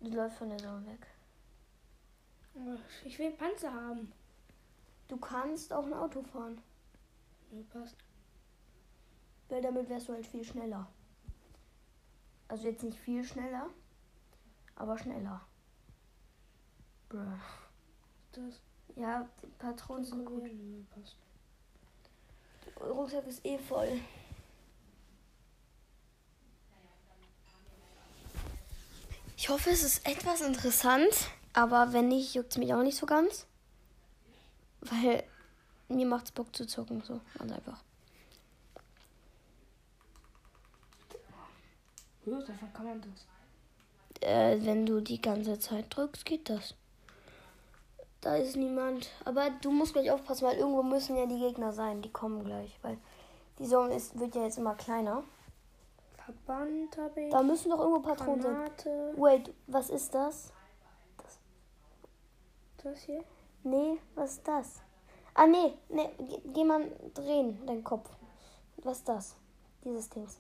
A: Du läufst von der Zone weg.
B: Ich will Panzer haben.
A: Du kannst auch ein Auto fahren,
B: Ja, passt.
A: weil damit wärst du halt viel schneller. Also jetzt nicht viel schneller, aber schneller. Bruh.
B: Das
A: Ja, die Patronen sind gut.
B: Ja, passt.
A: Der Rucksack ist eh voll. Ich hoffe, es ist etwas interessant, aber wenn nicht, juckt es mich auch nicht so ganz. Weil mir macht's Bock zu zocken, so. Ganz einfach.
B: Ja, davon kann man das.
A: Äh, wenn du die ganze Zeit drückst, geht das. Da ist niemand. Aber du musst gleich aufpassen, weil irgendwo müssen ja die Gegner sein. Die kommen gleich, weil die Zone ist, wird ja jetzt immer kleiner.
B: Verband habe ich.
A: Da müssen doch irgendwo Patronen sein.
B: Granate.
A: Wait, was ist das?
B: Das hier.
A: Nee, was ist das? Ah, nee, nee, geh, geh mal drehen, deinen Kopf. Was ist das? Dieses Dings.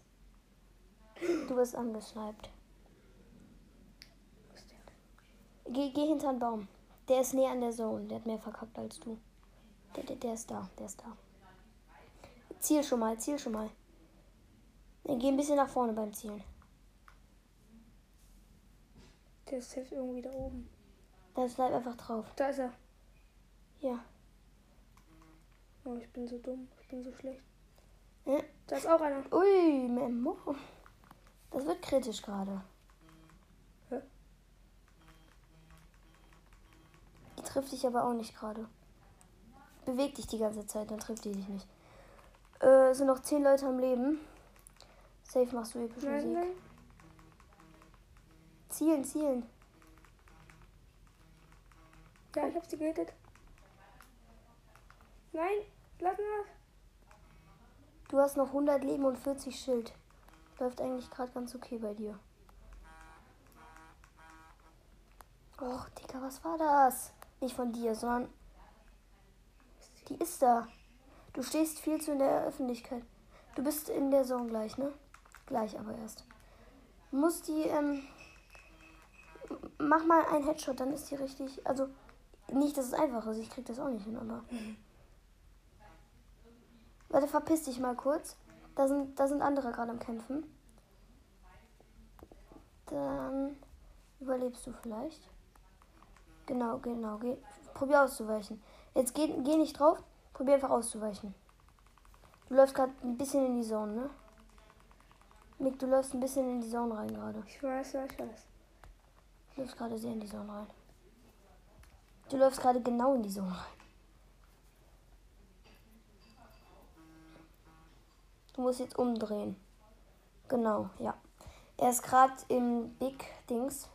A: Du bist angeschnallt.
B: Was ist der?
A: Geh, geh hinter den Baum. Der ist näher an der Zone. Der hat mehr verkackt als du. Der, der, der ist da, der ist da. Ziel schon mal, ziel schon mal. Nee, geh ein bisschen nach vorne beim Zielen.
B: Der ist safe irgendwie da oben.
A: Da bleib einfach drauf.
B: Da ist er.
A: Ja.
B: Oh, ich bin so dumm. Ich bin so schlecht.
A: Ja.
B: Da ist auch einer.
A: Ui, Memo. Das wird kritisch gerade.
B: Hä?
A: Die trifft dich aber auch nicht gerade. Beweg dich die ganze Zeit, dann trifft die dich nicht. Äh, es sind noch zehn Leute am Leben. Safe machst du epische
B: Nein,
A: Musik.
B: nein.
A: Zielen, zielen.
B: Ja, ich hab sie gehittet. Nein, lass mal.
A: Du hast noch 100 Leben und 40 Schild. Läuft eigentlich gerade ganz okay bei dir. Och, Digga, was war das? Nicht von dir, sondern Die ist da. Du stehst viel zu in der Öffentlichkeit. Du bist in der Zone gleich, ne? Gleich aber erst. Du musst die, ähm. Mach mal einen Headshot, dann ist die richtig. Also, nicht, dass es einfach ist. Ich krieg das auch nicht hin, aber. Warte, verpiss dich mal kurz. Da sind, da sind andere gerade am Kämpfen. Dann überlebst du vielleicht. Genau, genau. Geh, probier auszuweichen. Jetzt geh, geh nicht drauf. Probier einfach auszuweichen. Du läufst gerade ein bisschen in die Zone, ne? Mick, du läufst ein bisschen in die Zone rein gerade.
B: Ich weiß, ja, ich weiß.
A: Du läufst gerade sehr in die Zone rein. Du läufst gerade genau in die Zone rein. Du musst jetzt umdrehen. Genau, ja. Er ist gerade im Big Dings.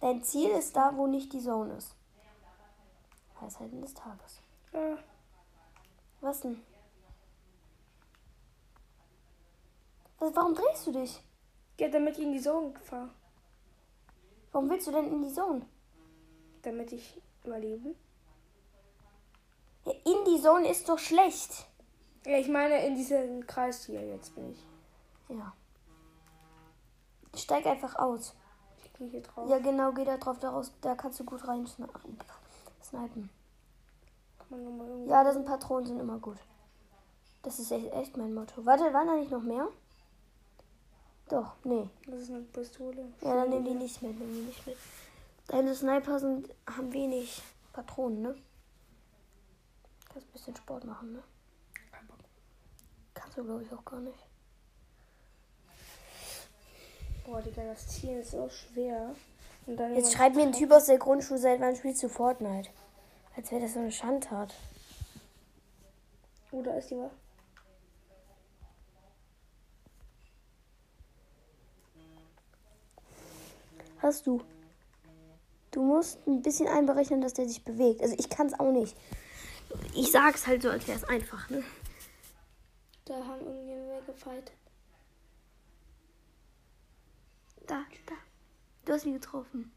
A: Dein Ziel ist da, wo nicht die Zone ist. Weisheiten des Tages.
B: Ja.
A: Was denn? Was, warum drehst du dich?
B: ja, damit ich in die Zone fahre.
A: Warum willst du denn in die Zone?
B: Damit ich überlebe.
A: Ja, in die Zone ist doch schlecht.
B: Ja, ich meine in diesem Kreis hier jetzt bin ich.
A: Ja. Steig einfach aus.
B: Ich gehe hier drauf.
A: Ja, genau, geh da drauf, daraus, da kannst du gut rein sni- snipen.
B: Man noch mal irgendwie-
A: Ja, da sind Patronen, sind immer gut. Das ist echt, echt mein Motto. Warte, waren da nicht noch mehr? Doch, nee.
B: Das ist eine Pistole.
A: Ja, dann nimm die nicht mit, nimm die nicht mit. Deine Sniper sind, haben wenig Patronen, ne? Kannst ein bisschen Sport machen, ne? Kannst du, glaube ich, auch gar nicht.
B: Boah, Digga, das Ziel ist so schwer. Und dann
A: Jetzt schreibt mir ein Typ aus der Grundschule, seit wann spielst du Fortnite? Als wäre das so eine Schandtat.
B: Oh, da ist jemand.
A: Hast du. Du musst ein bisschen einberechnen, dass der sich bewegt. Also ich kann es auch nicht. Ich sag's halt so, als wäre es einfach, ne?
B: Da haben irgendwie weggefightet.
A: Da, da. Du hast ihn getroffen.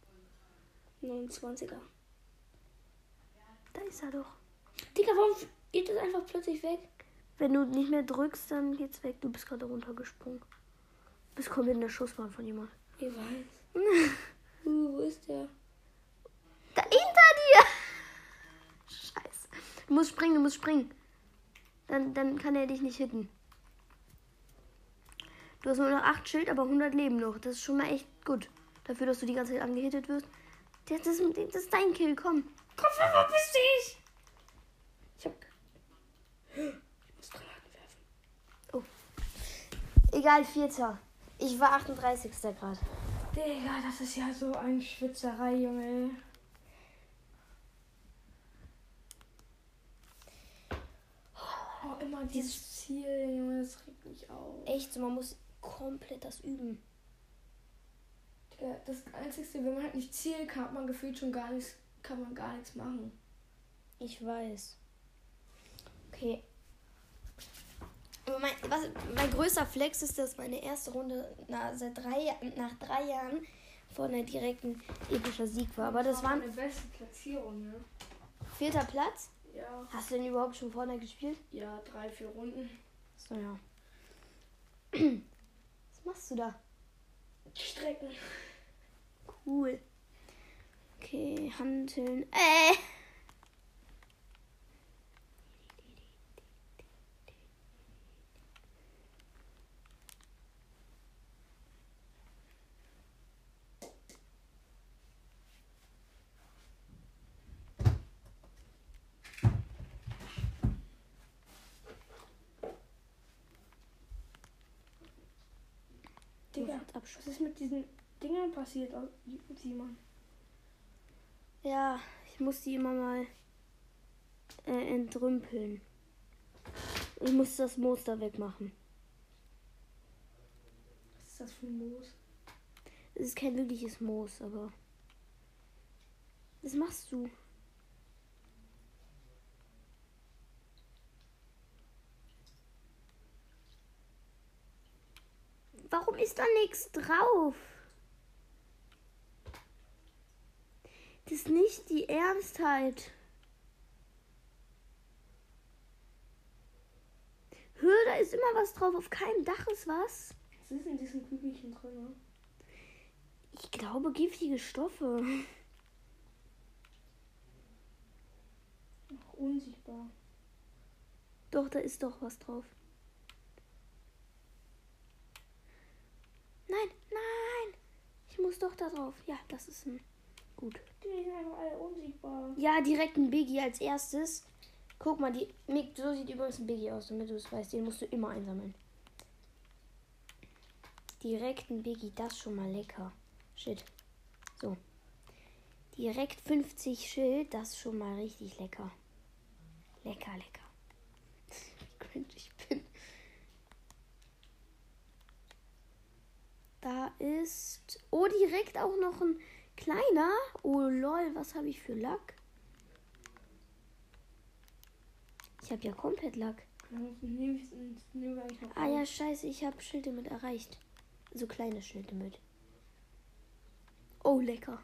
B: 29er.
A: Da ist er doch.
B: Digga, warum geht das einfach plötzlich weg?
A: Wenn du nicht mehr drückst, dann geht's weg. Du bist gerade runtergesprungen. Du bist komplett in der Schussbahn von jemand.
B: Ich weiß. uh, wo ist der?
A: Da hinter dir! Scheiße. Du musst springen, du musst springen. Dann, dann kann er dich nicht hitten. Du hast nur noch 8 Schild, aber 100 Leben noch. Das ist schon mal echt gut. Dafür, dass du die ganze Zeit angehittet wirst. Das ist, das ist dein Kill, komm.
B: Komm, verpiss dich! Ich hab. Ich muss Granaten werfen.
A: Egal, Vierter. Ich war 38. Grad.
B: Digga, das ist ja so eine Schwitzerei, Junge. Oh, immer dieses Ziel, Junge, das regt mich auf.
A: Echt, man muss komplett das üben.
B: Digga, das Einzige, wenn man halt nicht zielt, kann man gefühlt schon gar nichts, kann man gar nichts machen.
A: Ich weiß. Okay. Aber mein, was, mein größter Flex ist, dass meine erste Runde na, seit drei, nach drei Jahren vor einer direkten epischer Sieg war. Aber das war ein
B: eine beste Platzierung, ne?
A: vierter Platz.
B: Ja.
A: Hast du denn überhaupt schon vorne gespielt?
B: Ja, drei, vier Runden.
A: So, ja. Was machst du da?
B: Strecken.
A: Cool. Okay, handeln. Äh.
B: Digga, was ist mit diesen Dingern passiert, Simon?
A: Ja, ich muss die immer mal äh, entrümpeln. Ich muss das Moos da wegmachen.
B: Was ist das für ein Moos?
A: Es ist kein wirkliches Moos, aber. Was machst du? Warum ist da nichts drauf? Das ist nicht die Ernstheit. Hör, da ist immer was drauf. Auf keinem Dach ist was.
B: Was ist in diesem Kügelchen drin?
A: Ich glaube, giftige Stoffe.
B: Ach, unsichtbar.
A: Doch, da ist doch was drauf. Nein, nein. Ich muss doch da drauf. Ja, das ist ein. Gut.
B: Die sind einfach alle unsichtbar.
A: Ja, direkt ein Biggie als erstes. Guck mal, die, Nick, so sieht übrigens ein Biggie aus, damit du es weißt. Den musst du immer einsammeln. Direkt ein Biggie, das schon mal lecker. Shit. So. Direkt 50 Schild, das schon mal richtig lecker. Lecker, lecker. Wie cringe ich bin. Da ist. Oh, direkt auch noch ein kleiner. Oh lol, was habe ich für Lack? Ich habe ja komplett Lack. Ah ja, scheiße, ich habe Schilde mit erreicht. So kleine Schilde mit. Oh, lecker.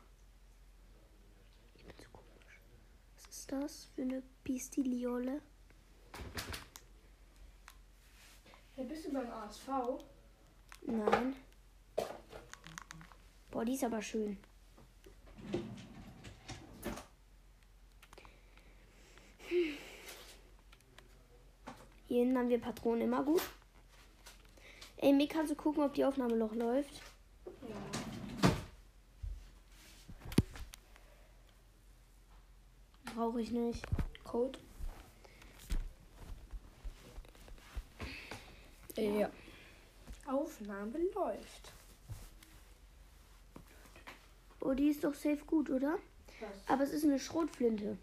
A: Ich bin so komisch. Was ist das für eine Pistiliole?
B: Hey, bist du beim ASV?
A: Nein. Boah, die ist aber schön. Hier hinten haben wir Patronen immer gut. Ey, mir kannst du gucken, ob die Aufnahme noch läuft.
B: Ja.
A: Brauche ich nicht.
B: Code? Ja. Aufnahme läuft.
A: Oh, die ist doch safe gut, oder?
B: Was?
A: Aber es ist eine Schrotflinte.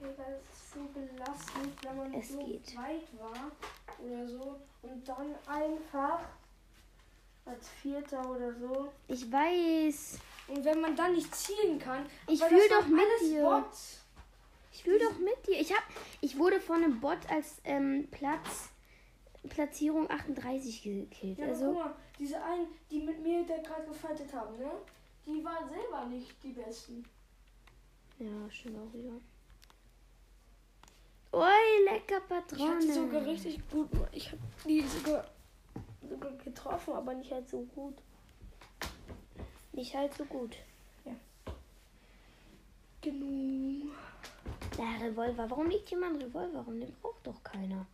B: Ja, das ist so belastend, wenn man
A: Es
B: so
A: geht.
B: weit war oder so und dann einfach als Vierter oder so.
A: Ich weiß.
B: Und wenn man dann nicht zielen kann,
A: Ich
B: weil
A: fühl
B: das
A: doch mit dir.
B: Bots.
A: Ich will doch mit dir. Ich hab, ich wurde von einem Bot als ähm, Platz Platzierung 38 gekillt.
B: Ja,
A: also
B: guck mal, diese einen, die mit mir da gerade gefightet haben, ne? Die waren selber nicht die Besten.
A: ja, stimmt auch wieder. Ui, lecker
B: Ich
A: Patrone.
B: hatte sogar richtig gut. Ich habe die sogar, sogar getroffen, aber nicht halt so gut.
A: Nicht halt so gut.
B: Genug.
A: Na, Revolver. Warum liegt jemand Revolver rum? Den braucht doch keiner.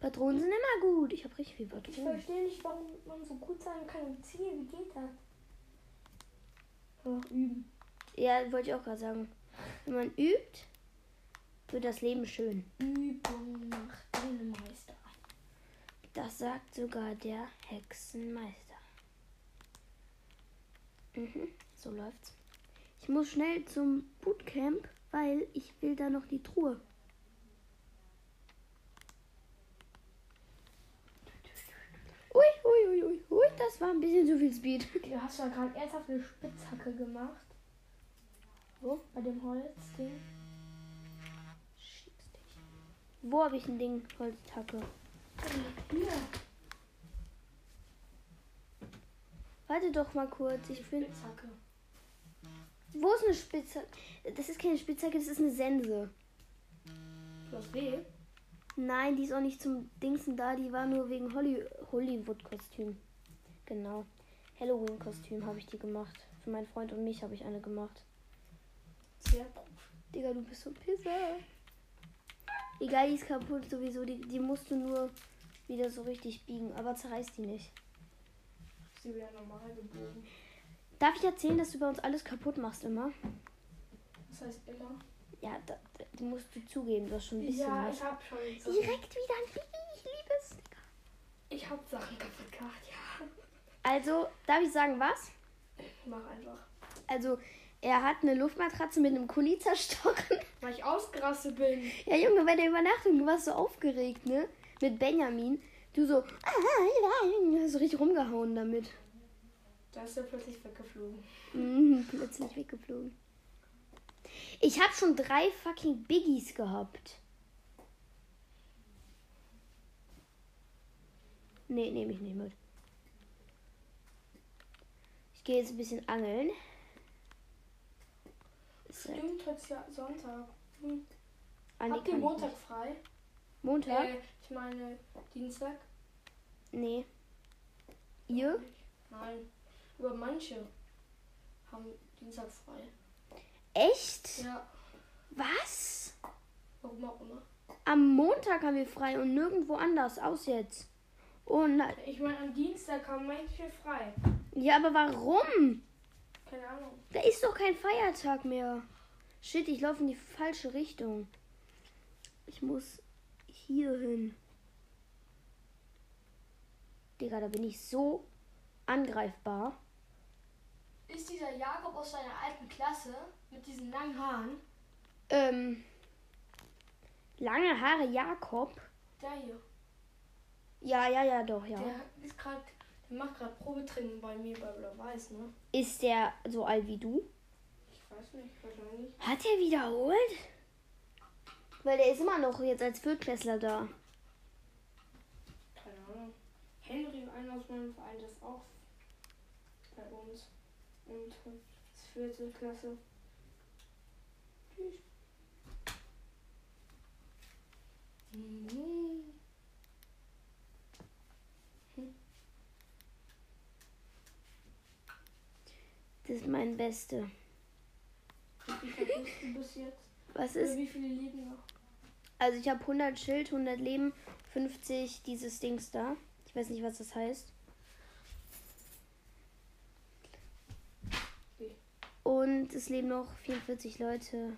A: Patronen sind immer gut. Ich habe richtig viel
B: Ich
A: Patronen.
B: verstehe nicht, warum man so gut sein kann im Ziel. Wie geht das? Ach, üben.
A: Ja, wollte ich auch gerade sagen. Wenn man übt, wird das Leben schön.
B: Übung macht den Meister.
A: Das sagt sogar der Hexenmeister. Mhm, so läuft's. Ich muss schnell zum Bootcamp, weil ich will da noch die Truhe. Ui, ui, ui, das war ein bisschen zu viel Speed.
B: Du hast ja gerade ernsthaft eine Spitzhacke gemacht. Wo? Bei dem Holzding.
A: Schiebst dich. Wo habe ich ein Ding? Holztacke.
B: Hier.
A: Warte doch mal kurz. Ich finde.
B: Spitzhacke.
A: Wo ist eine Spitzhacke? Das ist keine Spitzhacke, das ist eine Sense.
B: Du hast weh.
A: Nein, die ist auch nicht zum Dingsen da, die war nur wegen Holly Hollywood-Kostüm. Genau. Halloween-Kostüm habe ich die gemacht. Für meinen Freund und mich habe ich eine gemacht.
B: Sehr.
A: Digga, du bist so ein Pisser. Egal, die ist kaputt sowieso. Die, die musst du nur wieder so richtig biegen, aber zerreißt die nicht.
B: Sie wieder normal gebogen.
A: Darf ich erzählen, dass du bei uns alles kaputt machst immer?
B: Das heißt immer.
A: Ja, da, da, musst du zugeben, du hast schon ein bisschen
B: Ja,
A: was.
B: ich hab schon Sachen.
A: Direkt wieder ein Baby, ich liebe es.
B: Ich hab Sachen kaputt gemacht, ja.
A: Also, darf ich sagen, was?
B: Mach einfach.
A: Also, er hat eine Luftmatratze mit einem Kuli zerstochen.
B: Weil ich ausgerastet bin.
A: Ja, Junge, bei der Übernachtung, du warst so aufgeregt, ne? Mit Benjamin. Du so, ah, so richtig rumgehauen damit.
B: Da ist er plötzlich weggeflogen.
A: Mhm, plötzlich weggeflogen. Ich habe schon drei fucking Biggies gehabt. Nee, nehme ich nicht mit. Ich gehe jetzt ein bisschen angeln.
B: Stimmt, heute ist ja Sonntag. Hm.
A: Andi
B: Habt ihr Montag frei?
A: Montag?
B: Äh, ich meine Dienstag?
A: Nee. Ihr?
B: Nein. Aber manche haben Dienstag frei.
A: Echt?
B: Ja,
A: Was?
B: warum auch immer.
A: Am Montag haben wir frei und nirgendwo anders aus jetzt. Oh nein.
B: Ich meine, am Dienstag haben manche frei.
A: Ja, aber warum?
B: Keine Ahnung.
A: Da ist doch kein Feiertag mehr. Shit, ich laufe in die falsche Richtung. Ich muss hier hin. Digga, da bin ich so angreifbar.
B: Ist dieser Jakob aus seiner alten Klasse mit diesen langen Haaren?
A: Ähm. Lange Haare Jakob.
B: Der hier.
A: Ja, ja, ja, doch, ja.
B: Der ist gerade, der macht gerade Probetraining bei mir bei Blau-Weiß, ne?
A: Ist der so alt wie du?
B: Ich weiß nicht, wahrscheinlich.
A: Hat er wiederholt? Weil der ist immer noch jetzt als Viertklässler da.
B: Keine Ahnung. Henry, einer aus meinem Verein, ist auch bei uns. Und vierte Klasse.
A: Das ist mein Beste. Was ist?
B: wie viele leben noch?
A: Also ich habe 100 Schild, 100 Leben, 50 dieses Dings da. Ich weiß nicht, was das heißt.
B: Wie?
A: Und es leben noch 44 Leute.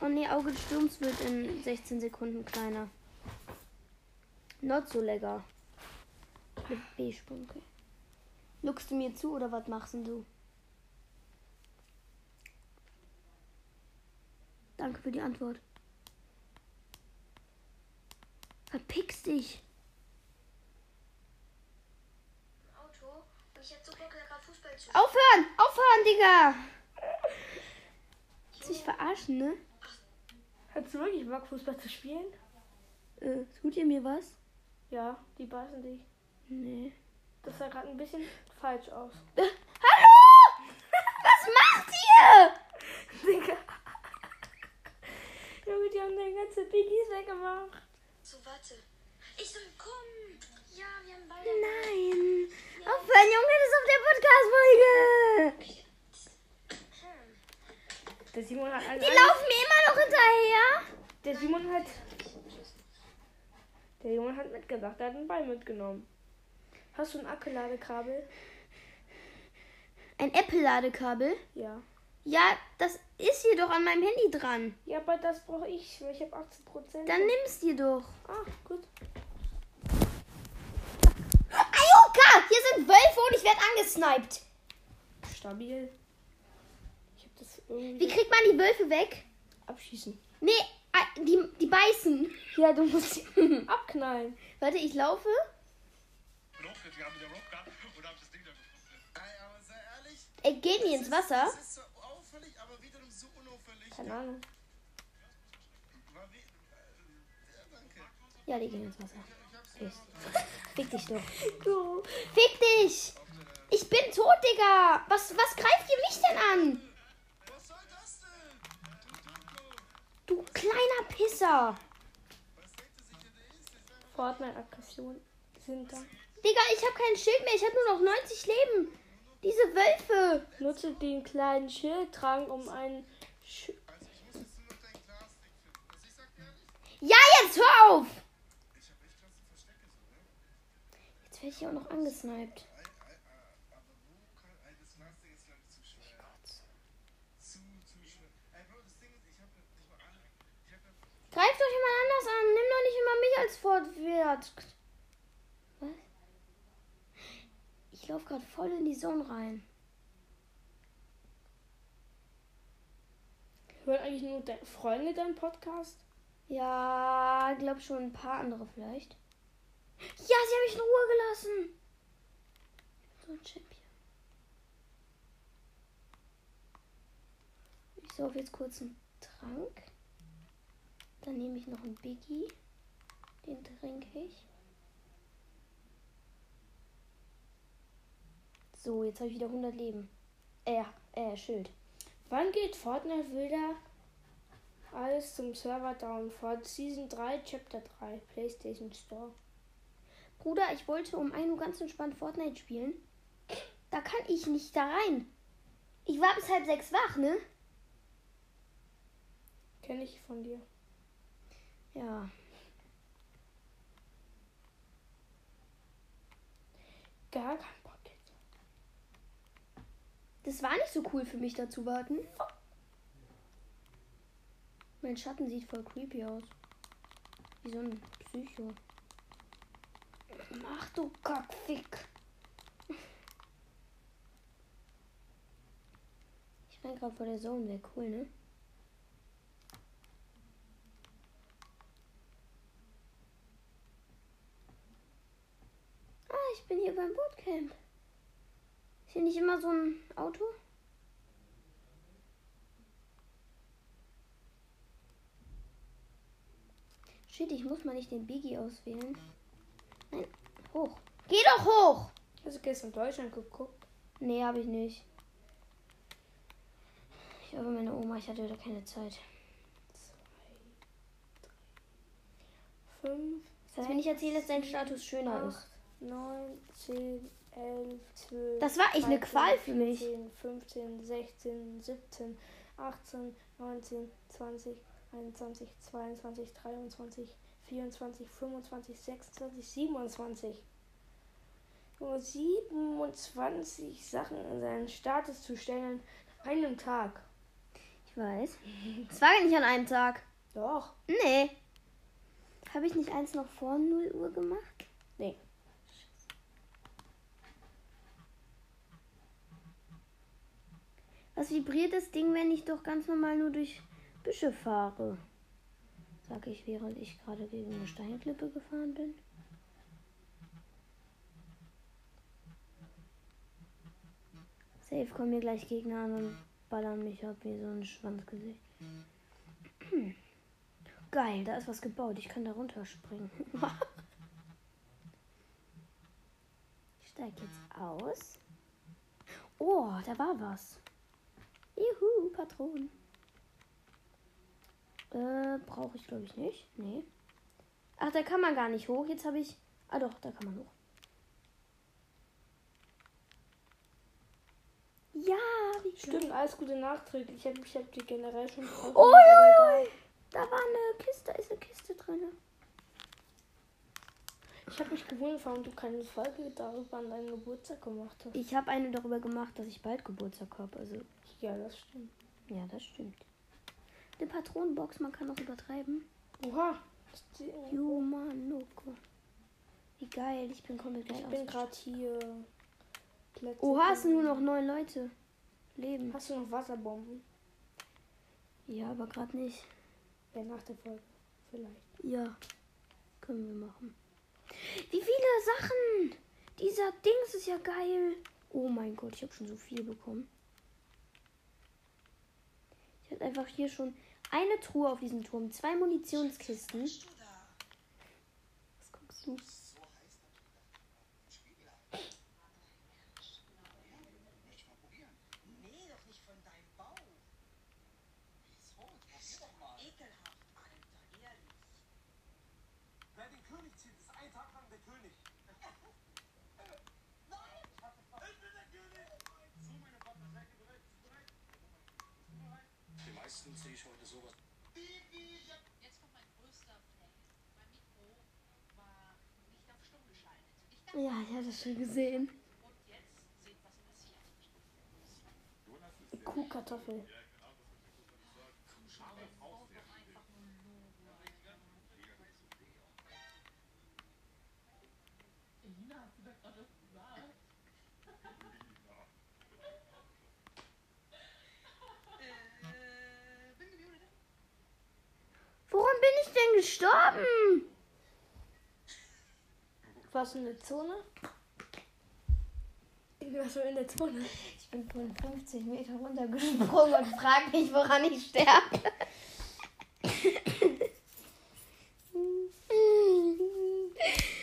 A: Oh nee, Auge des Sturms wird in 16 Sekunden kleiner. Not so lecker. Mit B-Spunke. Luckst du mir zu oder was machst du? Danke für die Antwort. Verpickst dich.
C: Auto und ich hätte so Bock, gerade Fußball zu
A: Aufhören! Aufhören, Digga! Willst mich verarschen, ne?
B: Hast du wirklich Bock, Fußball zu spielen?
A: Äh, tut ihr mir was?
B: Ja, die beißen dich.
A: Nee.
B: Das sah gerade ein bisschen falsch aus.
A: Äh, hallo! Was macht ihr?
B: Digga. Junge, die haben deine ganze Biggies weggemacht.
C: So, warte. Ich soll kommen. Ja, wir haben beide.
A: Nein. Aufhören, Junge, das ist auf der Podcast-Folge.
B: Der Simon hat einen
A: Die laufen mir immer noch hinterher.
B: Der Simon hat. Der Simon hat mitgebracht, er hat einen Ball mitgenommen. Hast du ein Akkuladekabel?
A: Ein Apple-Ladekabel?
B: Ja.
A: Ja, das ist hier doch an meinem Handy dran.
B: Ja, aber das brauche ich, weil ich habe 18 Prozent.
A: Dann nimm's dir doch.
B: Ah, gut.
A: Ayuka, hier sind Wölfe und ich werde angesniped.
B: Stabil. Ich habe das irgendwie.
A: Wie kriegt man die Wölfe weg?
B: abschießen?
A: Nee, die, die beißen.
B: Ja, du musst sie abknallen.
A: Warte, ich laufe.
D: Ey,
A: Ey, geht nie ins Wasser.
D: so auffällig, so.
B: Keine Ahnung.
D: Äh, ja,
A: die gehen ins Wasser. Fick dich doch. Fick dich! Ich bin tot, Digga! Was, was greift ihr mich denn an?
D: Was soll das denn?
A: Du kleiner Pisser!
D: Er
B: Fortnite-Aggression sind da.
A: Digga, ich habe kein Schild mehr. Ich habe nur noch 90 Leben. Diese Wölfe.
B: Nutze den kleinen Schild tragen, um einen. Sch
A: Ja, jetzt hör auf! Jetzt werde ich auch noch angesniped.
D: Ei, ei, äh, aber wo kann, ey, das Glasding ist glaube ich zu schwer. Zu, zu schwer. Ey, Bro, das Ding ist, ich hab nicht mal alle. Ich hab ja
A: Greif doch jemand anders an. Nimm doch nicht immer mich als Fortwert. Was? Ich laufe gerade voll in die Zone rein.
B: Hören eigentlich nur deine Freunde deinen Podcast?
A: Ja, glaub schon ein paar andere vielleicht. Ja, sie haben mich in Ruhe gelassen. So ein Champion. Ich sauf jetzt kurz einen Trank. Dann nehme ich noch einen Biggie. Den trinke ich. So, jetzt habe ich wieder 100 Leben. Äh, äh, Schild.
B: Wann geht Fortnite wieder alles zum Server Downfall? Season 3, Chapter 3, PlayStation Store.
A: Bruder, ich wollte um 1 Uhr ganz entspannt Fortnite spielen. Da kann ich nicht da rein. Ich war bis halb sechs wach, ne?
B: Kenne ich von dir.
A: Ja.
B: Gar kein Bock jetzt.
A: Das war nicht so cool für mich, da zu warten. Mein Schatten sieht voll creepy aus. Wie so ein Psycho. Ach du Kackfick. Ich renn gerade vor der Zone weg. Cool, ne? Ah, ich bin hier beim Bootcamp. Ist hier nicht immer so ein Auto? Shit, ich muss mal nicht den Biggie auswählen. Nein, hoch. Geh doch hoch!
B: Hast du gestern Deutschland geguckt?
A: Nee, habe ich nicht. Ich habe meine Oma, ich hatte wieder keine Zeit.
B: Fünf,
A: Das heißt, wenn ich erzähle, dass dein Status schöner ist.
B: 8, 9, 10, 11, 12.
A: Das war echt eine
B: 13,
A: Qual für mich.
B: 14, 15, 16, 17, 18, 19, 20, 21, 22, 23, 24, 25, 26, 27. Nur 27 Sachen in seinen Status zu stellen an einem Tag.
A: Ich weiß. Das war gar nicht an einem Tag.
B: Doch.
A: Nee. Habe ich nicht eins noch vor 0 Uhr gemacht?
B: Nee.
A: Was vibriert das Ding, wenn ich doch ganz normal nur durch Büsche fahre? Sag ich, während ich gerade gegen eine Steinklippe gefahren bin. Safe kommen mir gleich Gegner an und ballern mich ab wie so ein Schwanzgesicht. Hm. Geil, da ist was gebaut. Ich kann da runterspringen. ich steige jetzt aus. Oh, da war was. Juhu, Patronen. Äh, brauche ich glaube ich nicht. Nee. Ach, da kann man gar nicht hoch. Jetzt habe ich. Ah doch, da kann man hoch. Ja, wie.
B: Stimmt, alles Gute nachträglich. Ich habe ich hab die generell schon.
A: Oh, ja,
B: egal.
A: da war eine Kiste, da ist eine Kiste drin.
B: Ich habe mich gewundert, warum du keine Folge darüber an deinem Geburtstag gemacht hast.
A: Ich habe eine darüber gemacht, dass ich bald Geburtstag habe. Also,
B: Ja, das stimmt.
A: ja, das stimmt. Eine Patronenbox, man kann auch übertreiben.
B: Oha. Ich
A: Jumanoko. Wie geil, ich bin komplett geil
B: bin
A: aus.
B: gerade hier. Plätze
A: Oha, es sind nur noch neun Leute. Leben.
B: Hast du noch Wasserbomben?
A: Ja, aber gerade nicht.
B: Ja, nach der Folge. Vielleicht.
A: Ja, können wir machen. Wie viele Sachen! Dieser Dings ist ja geil. Oh mein Gott, ich habe schon so viel bekommen. Hatte einfach hier schon eine Truhe auf diesem Turm, zwei Munitionskisten. Was guckst du?
C: Nee, doch nicht von deinem Bauch. Wieso? Das ist doch ekelhaft, Alter, ehrlich.
D: Wer den König zieht, ist ein Tag lang der König. Nein! Ich bin der König! So, meine Papa, seid ihr bereit? Bist du bereit? Bist du bereit?
E: Die meisten sehe ich heute sowas.
F: Jetzt kommt mein größter. Mein Mikro war nicht auf stumm geschaltet.
A: Ja, ich hatte es schon gesehen.
F: und jetzt seht, was passiert.
B: Kuhkartoffel.
A: Gestorben?
B: Warst du in der Zone? Warst du in der Zone?
A: Ich bin von 50 Meter runtergesprungen und frage mich, woran ich sterbe.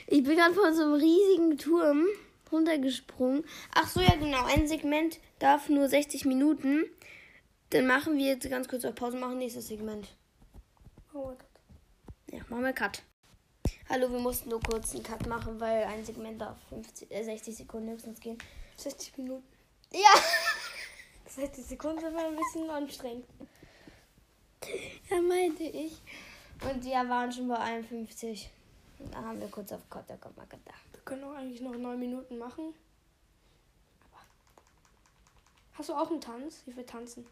A: Ich bin gerade von so einem riesigen Turm runtergesprungen. Ach so, ja genau. Ein Segment darf nur 60 Minuten Dann machen wir jetzt ganz kurz auf Pause, machen nächstes Segment.
B: Oh Gott.
A: Ja, machen wir Cut. Hallo, wir mussten nur kurz einen Cut machen, weil ein Segment darf 50, äh, 60 Sekunden höchstens gehen.
B: 60 Minuten.
A: Ja!
B: 60 Sekunden sind wir ein bisschen anstrengend.
A: Ja, meinte ich. Und wir waren schon bei 51. Und Da haben wir kurz auf Cut gemacht.
B: Wir können auch eigentlich noch 9 Minuten machen. Aber Hast du auch einen Tanz? Ich will tanzen.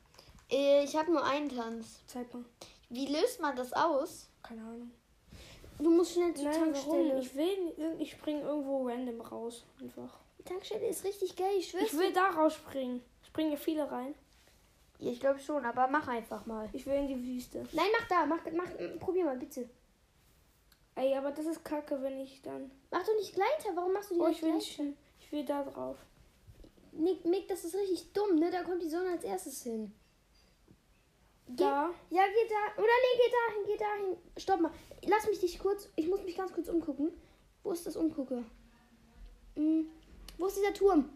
A: Äh, Ich habe nur einen Tanz.
B: Zeig mal.
A: Wie löst man das aus?
B: Keine Ahnung.
A: Du musst schnell zur
B: Nein,
A: Tankstelle.
B: warum? Ich will, ich spring irgendwo random raus. Einfach.
A: Die Tankstelle ist richtig geil, ich schwör's.
B: Ich will da rausspringen. Springen ja viele rein.
A: Ja, ich glaube schon, aber mach einfach mal.
B: Ich will in die Wüste.
A: Nein, mach da, mach, mach, probier mal, bitte.
B: Ey, aber das ist kacke, wenn ich dann.
A: Mach doch nicht Gleiter, warum machst du die
B: Oh, ich will nicht. Ich will da drauf.
A: Nick, Nick, das ist richtig dumm, ne? Da kommt die Sonne als erstes hin.
B: Da.
A: Ja, geh da. Oder nee, geh dahin, geh dahin. Stopp mal. Lass mich dich kurz. Ich muss mich ganz kurz umgucken. Wo ist das Umgucke? Hm, wo ist dieser Turm?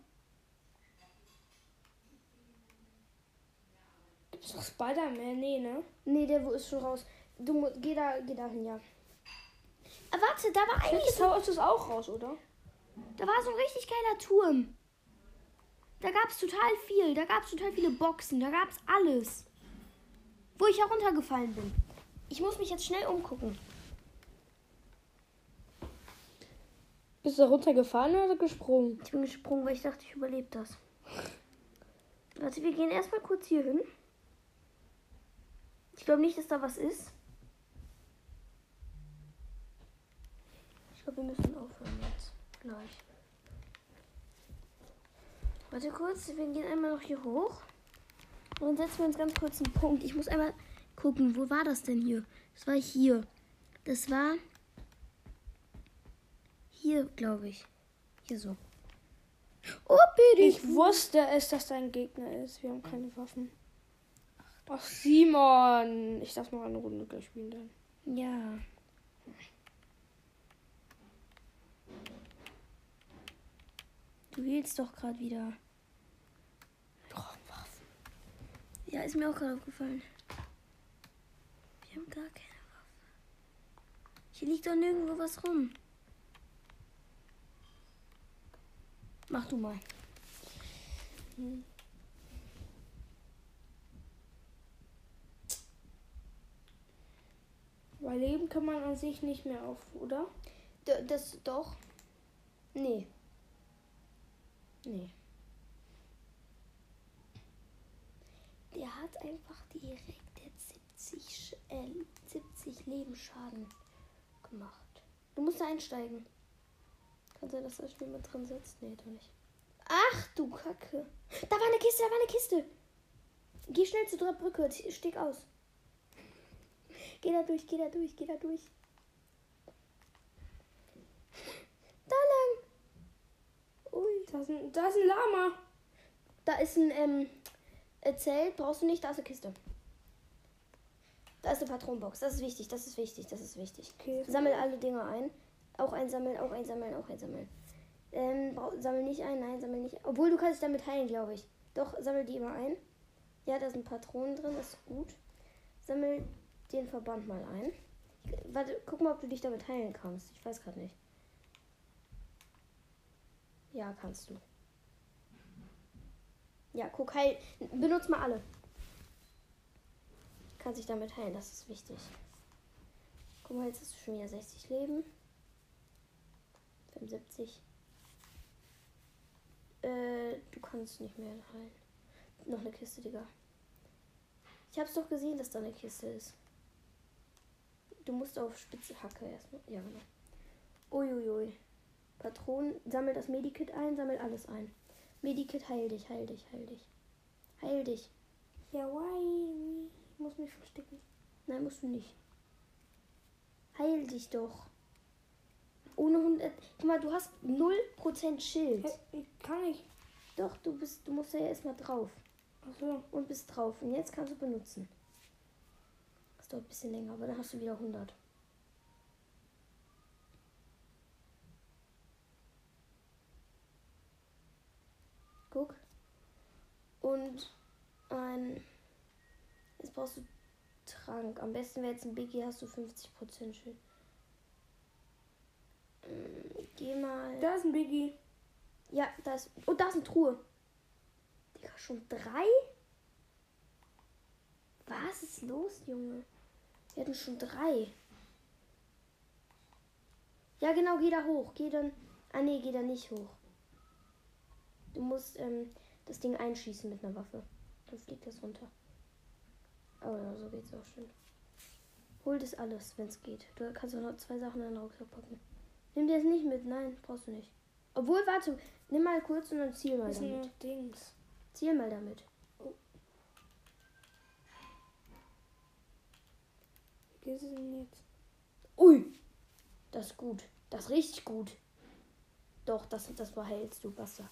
B: Gibt's doch Spider-Man? Nee, ne?
A: Nee, der wo ist schon raus. Du musst. Geh da, geh dahin, ja. Ah, warte, da war eigentlich
B: haust du es auch raus, oder?
A: da war so ein richtig geiler Turm. Da gab es total viel. Da gab es total viele Boxen. Da gab es alles. Wo ich heruntergefallen bin. Ich muss mich jetzt schnell umgucken.
B: Bist du runtergefallen oder gesprungen?
A: Ich bin gesprungen, weil ich dachte, ich überlebe das. Warte, wir gehen erstmal kurz hier hin. Ich glaube nicht, dass da was ist. Ich glaube, wir müssen aufhören jetzt. Gleich. Warte kurz, wir gehen einmal noch hier hoch. Und dann setzen wir uns ganz kurz einen Punkt. Ich muss einmal gucken, wo war das denn hier? Das war hier. Das war hier, glaube ich. Hier so. Oh, bitte.
B: Ich wusste es, dass da ein Gegner ist. Wir haben keine Waffen. Ach, Simon. Ich darf noch eine Runde gleich spielen dann.
A: Ja. Du wählst doch gerade wieder. Ja, ist mir auch gerade aufgefallen. Wir haben gar keine Waffe. Hier liegt doch nirgendwo was rum. Mach du mal.
B: Weil Leben kann man an sich nicht mehr auf, oder?
A: D das doch. Nee. Nee. Der hat einfach direkt jetzt 70, Sch- äh, 70 Lebensschaden gemacht. Du musst einsteigen. Kann sein, dass da jemand drin sitzt? Nee, doch nicht. Ach du Kacke. Da war eine Kiste, da war eine Kiste. Geh schnell zu der Brücke. Stieg aus. Geh da durch, geh da durch, geh da durch. Da lang. Ui.
B: Da ist ein, da ist ein Lama.
A: Da ist ein ähm, äh, Zelt, brauchst du nicht, da ist eine Kiste. Da ist eine Patronenbox. Das ist wichtig, das ist wichtig, das ist wichtig.
B: Okay.
A: Sammel alle Dinge ein. Auch einsammeln, auch einsammeln, auch einsammeln. Ähm, sammel nicht ein, nein, sammel nicht. Obwohl du kannst dich damit heilen, glaube ich. Doch, sammel die immer ein. Ja, da sind Patronen drin, das ist gut. Sammel den Verband mal ein. Warte, guck mal, ob du dich damit heilen kannst. Ich weiß gerade nicht. Ja, kannst du. Ja, guck, heil. Benutz mal alle. Kannst dich damit heilen, das ist wichtig. Guck mal, jetzt hast du schon wieder 60 Leben. 75. Äh, du kannst nicht mehr heilen. Noch eine Kiste, Digga. Ich hab's doch gesehen, dass da eine Kiste ist. Du musst auf spitze Hacke erstmal. Ja, genau. Uiuiui. Patronen, sammel das Medikit ein, sammel alles ein. Medikit, heil dich, heil dich, heil dich. Heil dich.
B: Ja, why? Ich muss mich verstecken.
A: Nein, musst du nicht. Heil dich doch. Ohne 100. Guck mal, du hast 0% Schild.
B: Ich kann nicht.
A: Doch, du bist, du musst ja erstmal drauf.
B: Achso.
A: Und bist drauf. Und jetzt kannst du benutzen. Das dauert ein bisschen länger, aber dann hast du wieder 100. Guck. Und ein Jetzt brauchst du Trank. Am besten wäre jetzt ein Biggie, hast du 50% Schild. Mm, Geh mal.
B: Da ist ein Biggie.
A: Ja, da ist. Oh, da ist eine Truhe. Digga, schon drei? Was ist los, Junge? Wir hatten schon drei. Ja, genau, geh da hoch. Geh dann. Ah, nee, geh da nicht hoch. Du musst ähm, das Ding einschießen mit einer Waffe. Dann fliegt das runter. Oh ja, so geht's auch schön. Hol das alles, wenn es geht. Du kannst auch noch zwei Sachen in den Rucksack packen. Nimm dir das nicht mit. Nein, brauchst du nicht. Obwohl, warte. Nimm mal kurz und dann ziel mal
B: Das
A: damit.
B: Dings.
A: Ziel mal damit.
B: Wie geht es denn jetzt?
A: Ui! Das ist gut. Das ist richtig gut. Doch, das, das behältst du, Basta.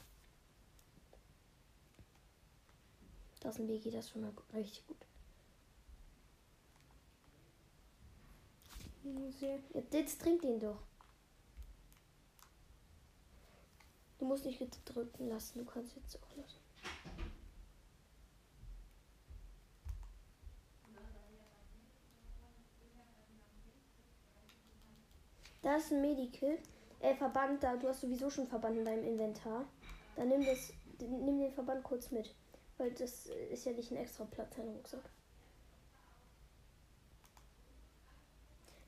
A: Das ist ein Biggie, das schon mal richtig gut. Ja, jetzt trink den doch. Du musst nicht gedrückt lassen, du kannst jetzt auch lassen. Da ist ein Medikit. Äh, Verband da. Du hast sowieso schon Verband in deinem Inventar. Dann nimm das, nimm den Verband kurz mit. Weil das ist ja nicht ein extra Platz in deinem Rucksack.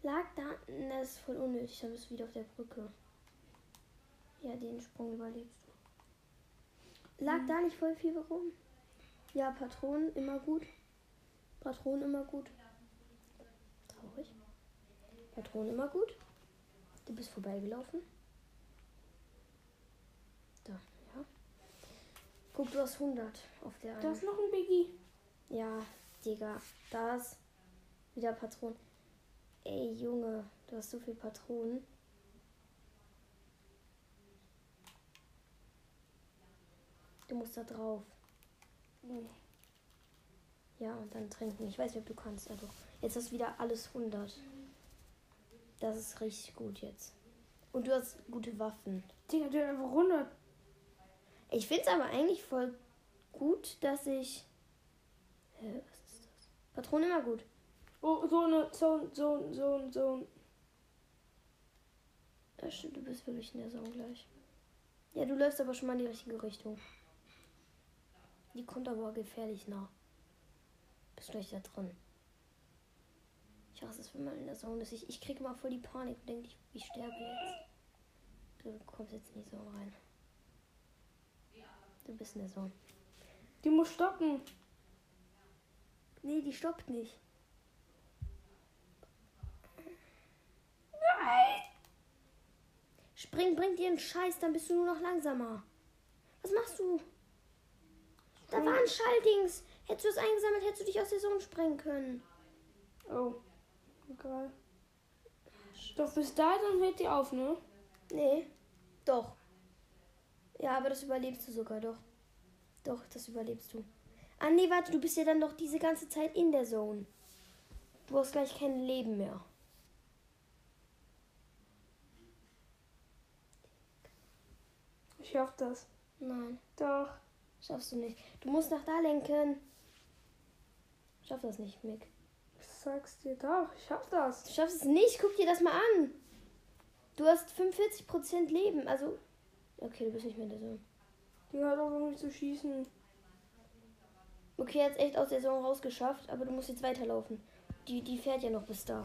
A: Lag da. Na, Das ist voll unnötig. Dann bist du wieder auf der Brücke. Ja, den Sprung überlebst du. Lag da nicht voll viel rum? Ja, Patronen immer gut. Patronen immer gut. Traurig. Patronen immer gut. Du bist vorbeigelaufen. Da, ja. Guck, du hast 100 auf der
B: Da
A: einen.
B: ist noch ein Biggie.
A: Ja, Digga, da ist wieder Patronen. Ey, Junge, du hast so viel Patronen. Du musst da drauf. Ja, und dann trinken. Ich weiß nicht, ob du kannst. Also, jetzt hast du wieder alles 100. Das ist richtig gut jetzt. Und du hast gute Waffen.
B: Digga, der hat einfach 100.
A: Ich finde es aber eigentlich voll gut, dass ich. Hä, was ist das? Patronen immer gut.
B: Oh, so eine Zone, Zone, Zone, Zone.
A: Ja, stimmt, du bist wirklich in der Zone gleich. Ja, du läufst aber schon mal in die richtige Richtung. Die kommt aber gefährlich nah. Bist gleich da drin. Ich hasse es, wenn man in der Zone ist. Ich, ich kriege mal voll die Panik und denke, ich, ich sterbe jetzt. Du kommst jetzt in die Zone rein. Du bist in der Zone.
B: Die muss stoppen.
A: Nee, die stoppt nicht. Spring, bringt dir einen Scheiß, dann bist du nur noch langsamer. Was machst du? Da war ein Schalldings. Hättest du es eingesammelt, hättest du dich aus der Zone sprengen können.
B: Oh. Egal. Doch bis da, dann hört die auf, ne?
A: Nee. Doch. Ja, aber das überlebst du sogar, doch. Doch, das überlebst du. Ah, nee, warte, du bist ja dann doch diese ganze Zeit in der Zone. Du hast gleich kein Leben mehr.
B: Ich schaff das.
A: Nein.
B: Doch.
A: Schaffst du nicht. Du musst nach da lenken. Schaff das nicht, Mick.
B: Ich sag's dir doch. Ich schaff das.
A: Du schaffst es nicht. Guck dir das mal an. Du hast 45% Leben. Also. Okay, du bist nicht mehr in der Zone.
B: Die hört auf irgendwie zu schießen.
A: Okay, jetzt echt aus der Zone rausgeschafft, aber du musst jetzt weiterlaufen. Die, die fährt ja noch bis da.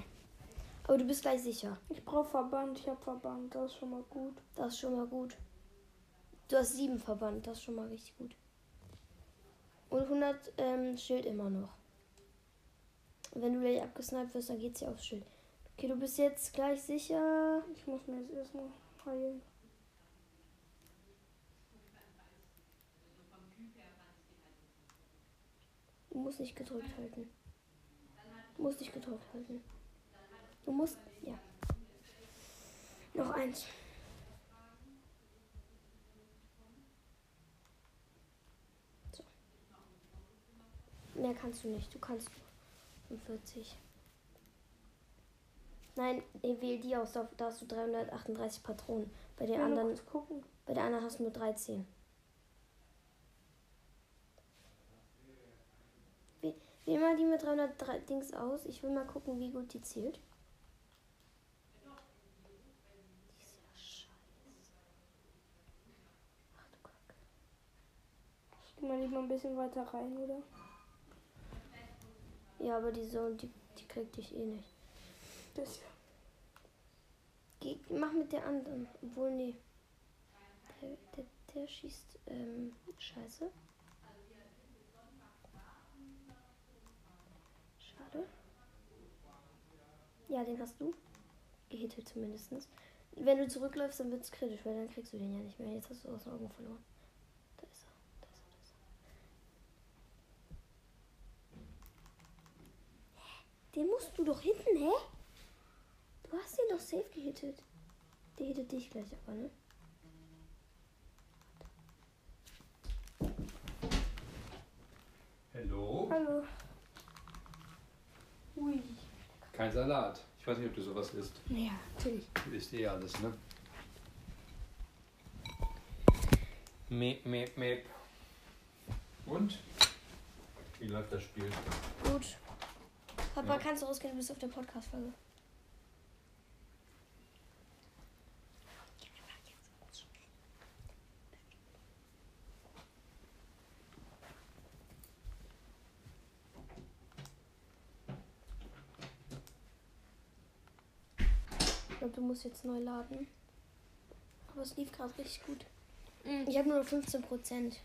A: Aber du bist gleich sicher.
B: Ich brauch Verband. Ich hab Verband. Das ist schon mal gut.
A: Das ist schon mal gut. Du hast sieben Verband, das ist schon mal richtig gut. Und 100 ähm, Schild immer noch. Und wenn du gleich abgesniped wirst, dann geht's ja aufs Schild. Okay, du bist jetzt gleich sicher.
B: Ich muss mir jetzt erstmal heilen.
A: Du musst nicht gedrückt halten. Du musst nicht gedrückt halten. Du musst. Ja. Noch eins. So. Mehr kannst du nicht. Du kannst nur 45. Nein, wähl die aus. Da hast du 338 Patronen. Bei den anderen, bei der anderen hast du nur 13. Wähl mal die mit 303 Dings aus. Ich will mal gucken, wie gut die zählt. Die ist ja scheiße. Ach du Kacke.
B: Ich geh mal lieber ein bisschen weiter rein, oder?
A: Ja, aber die so, die, die kriegt dich eh nicht.
B: Das hier.
A: Geh, mach mit der anderen. Obwohl, nee. Der, der, der schießt, ähm, scheiße. Ja, den hast du. Gehittet zumindest. Wenn du zurückläufst, dann wird es kritisch, weil dann kriegst du den ja nicht mehr. Jetzt hast du aus den Augen verloren. Da ist er. Da ist er, da ist er. Hä? Den musst du doch hitten, hä? Du hast ihn doch safe gehittet. Der hittet dich gleich aber, ne?
G: Hallo?
B: Hallo. Ui.
G: Kein Salat. Ich weiß nicht, ob du sowas isst.
B: Ja, natürlich.
G: Du isst eh alles, ne? Meep, meep, meep. Und? Wie läuft das Spiel?
A: Gut. Papa,
G: Ja.
A: kannst du rausgehen? Du bist auf der Podcast-Folge. Du musst jetzt neu laden. Aber es lief gerade richtig gut. Ich habe nur noch 15 Prozent.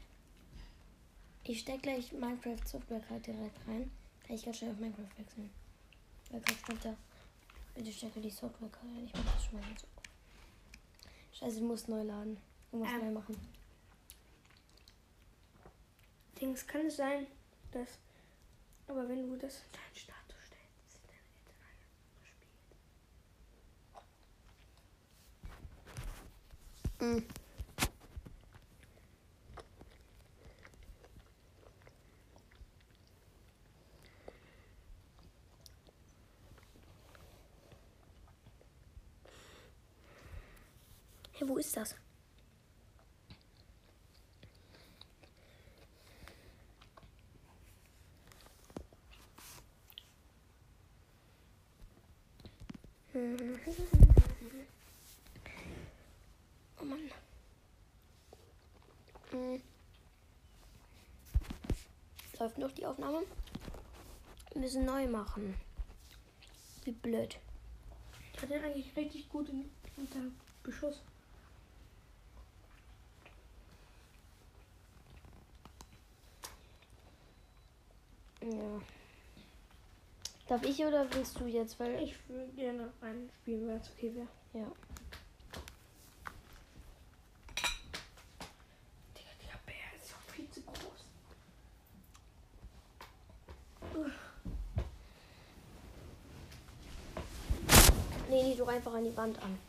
A: Ich steck gleich Minecraft Software direkt rein. Kann ich ganz schnell auf Minecraft wechseln. Weil gerade da, bitte stecke die Software gerade ein. Ich mach das schon mal ganz Scheiße, du musst neu laden. Du musst
B: Ähm.
A: neu machen.
B: Dings, kann es sein, dass. Aber wenn du das in deinen Status stellst, ist dein Internet gespielt.
A: Hey, wo ist das? Oh Mann. Hm. Läuft noch die Aufnahme? Wir müssen neu machen. Wie blöd.
B: Ich hatte eigentlich richtig gut in, unter Beschuss.
A: Ja. Darf ich oder willst du jetzt? Weil
B: Ich würde gerne reinspielen, wenn es okay wäre.
A: Ja.
B: Digga, der Bär ist doch viel zu groß.
A: lehn dich doch einfach an die Wand an.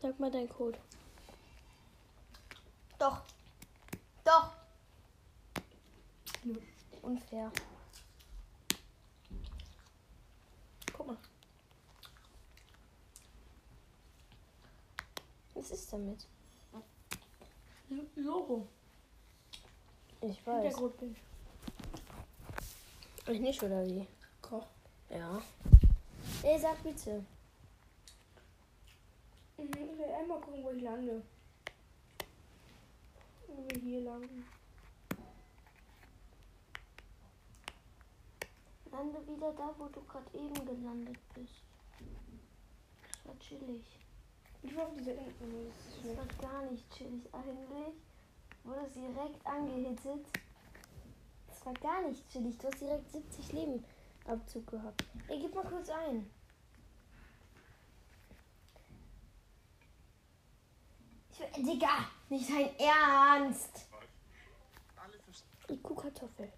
A: Sag mal deinen Code. Doch. Doch. Unfair. Guck mal. Was ist damit?
B: Logo.
A: Ich weiß.
B: Hintergrundbild.
A: Ich nicht, oder wie?
B: Koch.
A: Ja. Ey, sag bitte.
B: Ich will einmal gucken, wo ich lande. Wo wir hier landen.
A: Lande wieder da, wo du gerade eben gelandet bist. Das war chillig.
B: Ich war auf dieser Insel. Das ist
A: Das war gar nicht chillig eigentlich. Wurde es direkt angehittet. Das war gar nicht chillig. Du hast direkt 70 Leben Abzug gehabt. Ey, gib mal kurz ein. Ich will, Digga, nicht dein Ernst. Die Kuhkartoffel.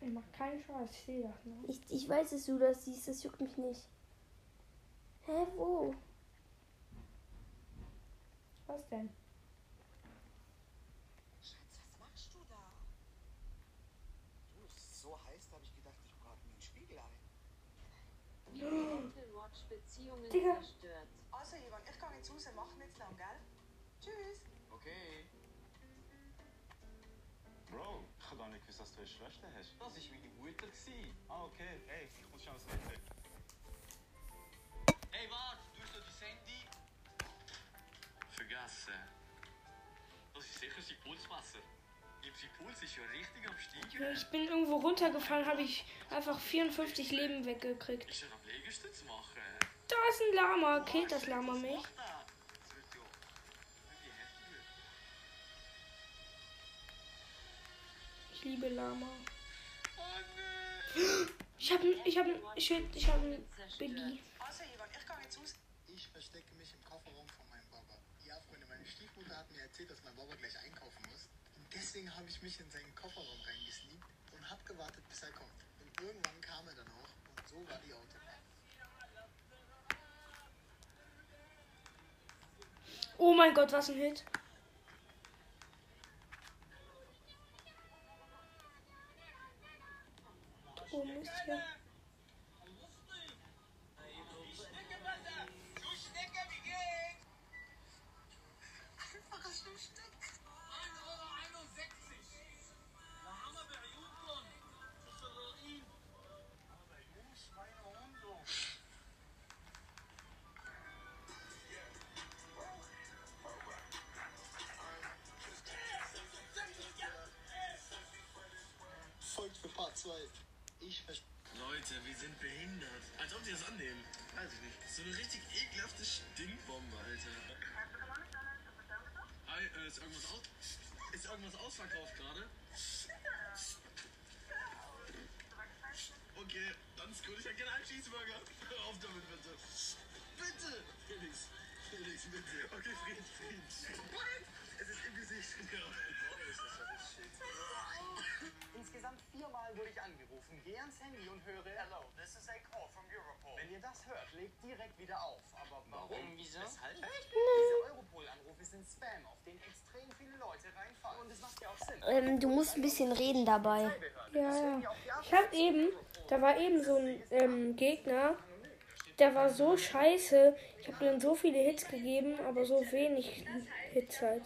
B: Ich mach keinen Spaß, ich sehe das. Ne?
A: Ich, ich weiß, dass du das siehst, das juckt mich nicht. Hä, wo?
B: Was denn?
C: Schatz, was machst du da?
D: Du, es ist so heiß, da habe ich gedacht, ich
C: Karten wie ein Spiegelei.
F: Apple Watch Beziehungen
B: Digga.
F: zerstört.
C: Also, Ivan, ich gehe jetzt raus, mach nicht zu lang, gell? Tschüss.
H: Okay. Bro, ich habe gar nicht gewusst, dass du eine Schwester hast. Das war meine Mutter. gewesen. Ah, okay. Hey, ich muss schon ans Handy. Vergessen. Das ist sicher sein Pulsmesser. Sein Puls ist ja richtig am Steigen.
B: Ich bin irgendwo runtergefallen, habe ich einfach 54 Leben weggekriegt.
H: Ist er am Liegestütz machen?
B: Da ist ein Lama. Killt das Lama mich? Ich liebe Lama.
H: Oh!
B: Ich habe ich hab, ich hab, ich hab ein Biggie.
C: Also, Ivan, ich gehe jetzt raus.
D: Ich verstecke mich im Kofferraum von meinem Papa. Ja, Freunde, meine Stiefmutter hat mir erzählt, dass mein Papa gleich einkaufen muss. Und deswegen habe ich mich in seinen Kofferraum reingesneakt und habe gewartet, bis er kommt. Und irgendwann kam er dann auch und so war die Autobahn.
B: Oh mein Gott, was ein Hit. Oh Mist, ja.
D: Ich verstecke
H: Leute, wir sind behindert. Als ob die das annehmen. Weiß ich nicht. So eine richtig ekelhafte Stinkbombe, Alter. Hi, äh, ist irgendwas aus? Ist irgendwas ausverkauft gerade? Okay, dann ist gut. Ich hätte gerne einen Cheeseburger. Hör auf damit, bitte. Bitte! Felix, Felix, bitte. Okay, Frieden, Frieden. Es ist im Gesicht. Ja.
I: Insgesamt viermal wurde ich angerufen. Geh ans Handy und höre Hello, this is a call from Europol. Wenn ihr das hört, legt direkt wieder auf. Aber warum? Wieso? Weshalb? Diese Europol-Anrufe sind Spam, auf den extrem viele Leute reinfallen. Und es macht ja auch Sinn.
A: Ähm, du musst ein bisschen reden dabei.
B: Ja, ja. Ich hab eben, da war eben so ein ähm, Gegner, der war so scheiße. Ich habe ihm so viele Hits gegeben, aber so wenig Hits halt.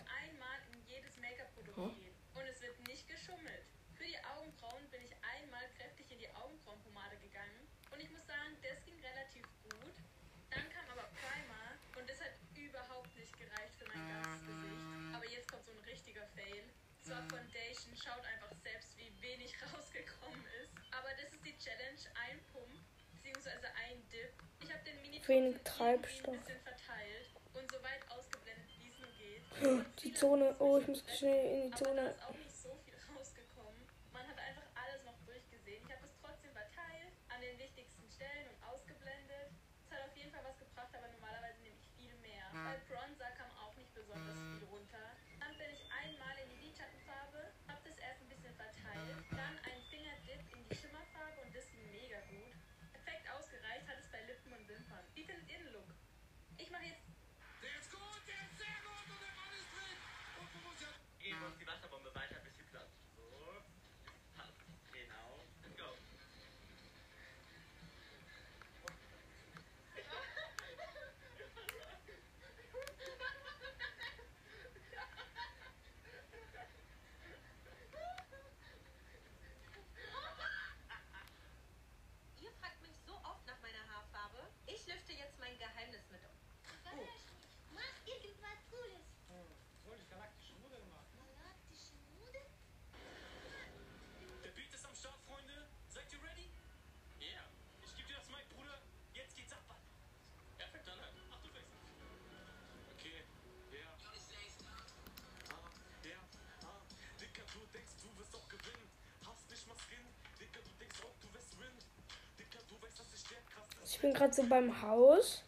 F: Jeden Fall was gebracht, aber normalerweise nehme ich viel mehr. Bei Bronzer kam auch nicht besonders viel Ich
B: bin gerade so beim Haus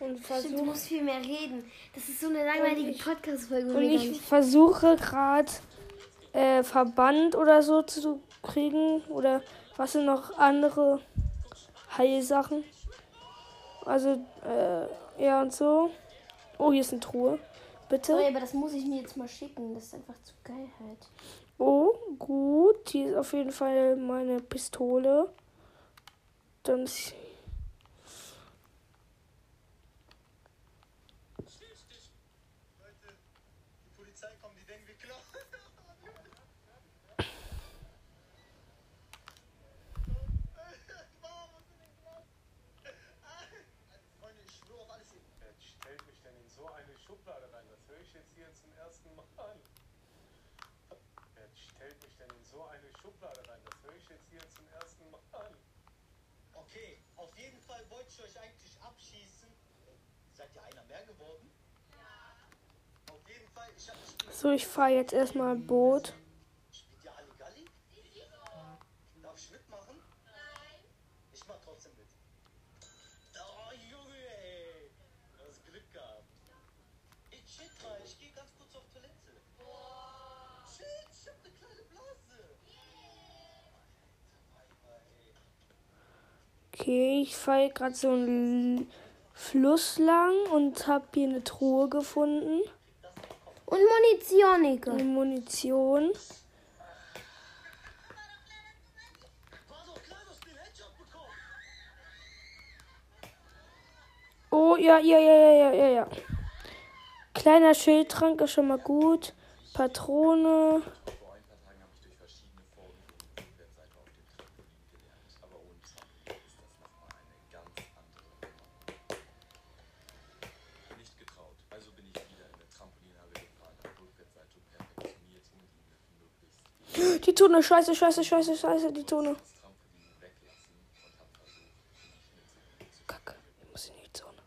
B: und
A: versuche. Du musst viel mehr reden. Das ist so eine langweilige Podcast-Folge.
B: Und ich, versuche gerade äh, Verband oder so zu kriegen. Oder was sind noch andere Heilsachen? Also, äh, ja und so. Oh, hier ist eine Truhe. Bitte.
A: Sorry, aber das muss ich mir jetzt mal schicken. Das ist einfach zu geil halt.
B: Oh, gut. Hier ist auf jeden Fall meine Pistole. Dann ist
I: jeden Fall wollte ich euch eigentlich abschießen. Seid ihr einer mehr geworden? Ja. Auf jeden Fall, ich habe
B: So, ich fahre jetzt erstmal Boot. Okay, ich fahre gerade so einen Fluss lang und habe hier eine Truhe gefunden.
A: Und Munition, Ike.
B: Und Munition. Oh, ja, ja, ja, ja, ja, ja. Kleiner Schildtrank ist schon mal gut. Patrone. Tone, scheiße, scheiße, scheiße, scheiße, die
H: Tone.
B: Kacke, ich muss in die Zone.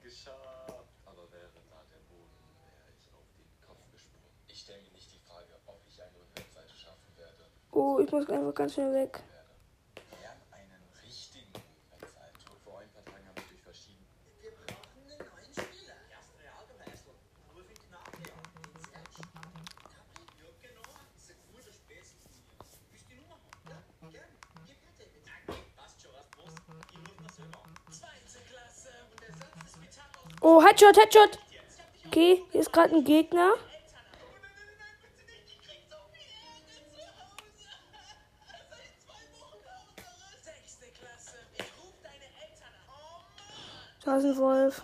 B: Oh, ich muss einfach ganz schnell weg. Headshot, Headshot. Okay, hier ist gerade ein Gegner. Da ist ein Wolf.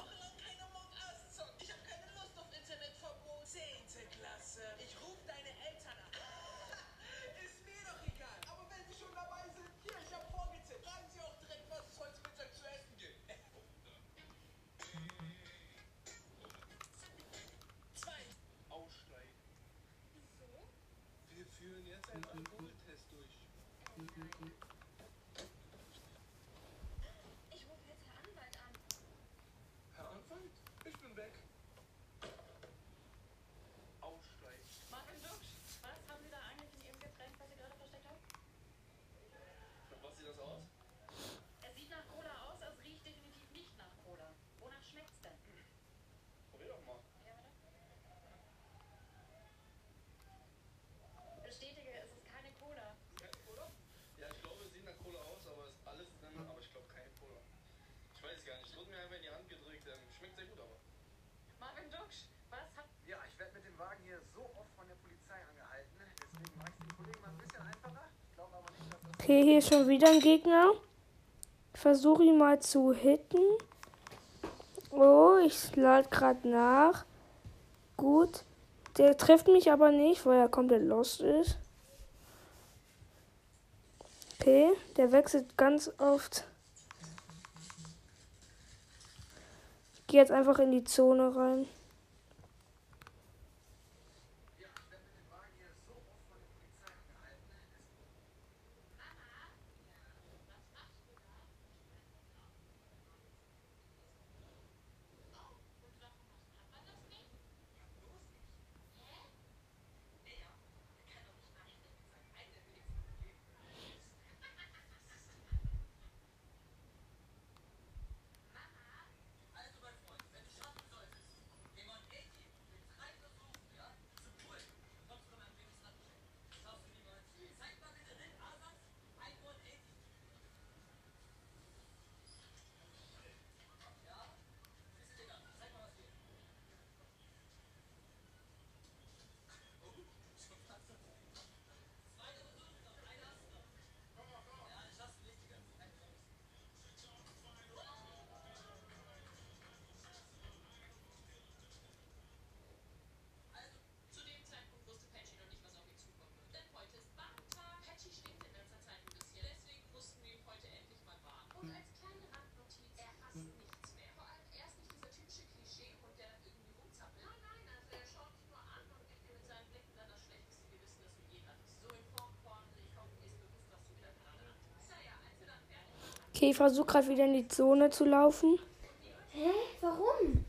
B: Okay, hier ist schon wieder ein Gegner. Ich versuche ihn mal zu hitten. Oh, ich lade gerade nach. Gut. Der trifft mich aber nicht, weil er komplett lost ist. Okay, der wechselt ganz oft. Ich gehe jetzt einfach in die Zone rein. Okay, ich versuche gerade wieder in die Zone zu laufen.
A: Hä? Warum?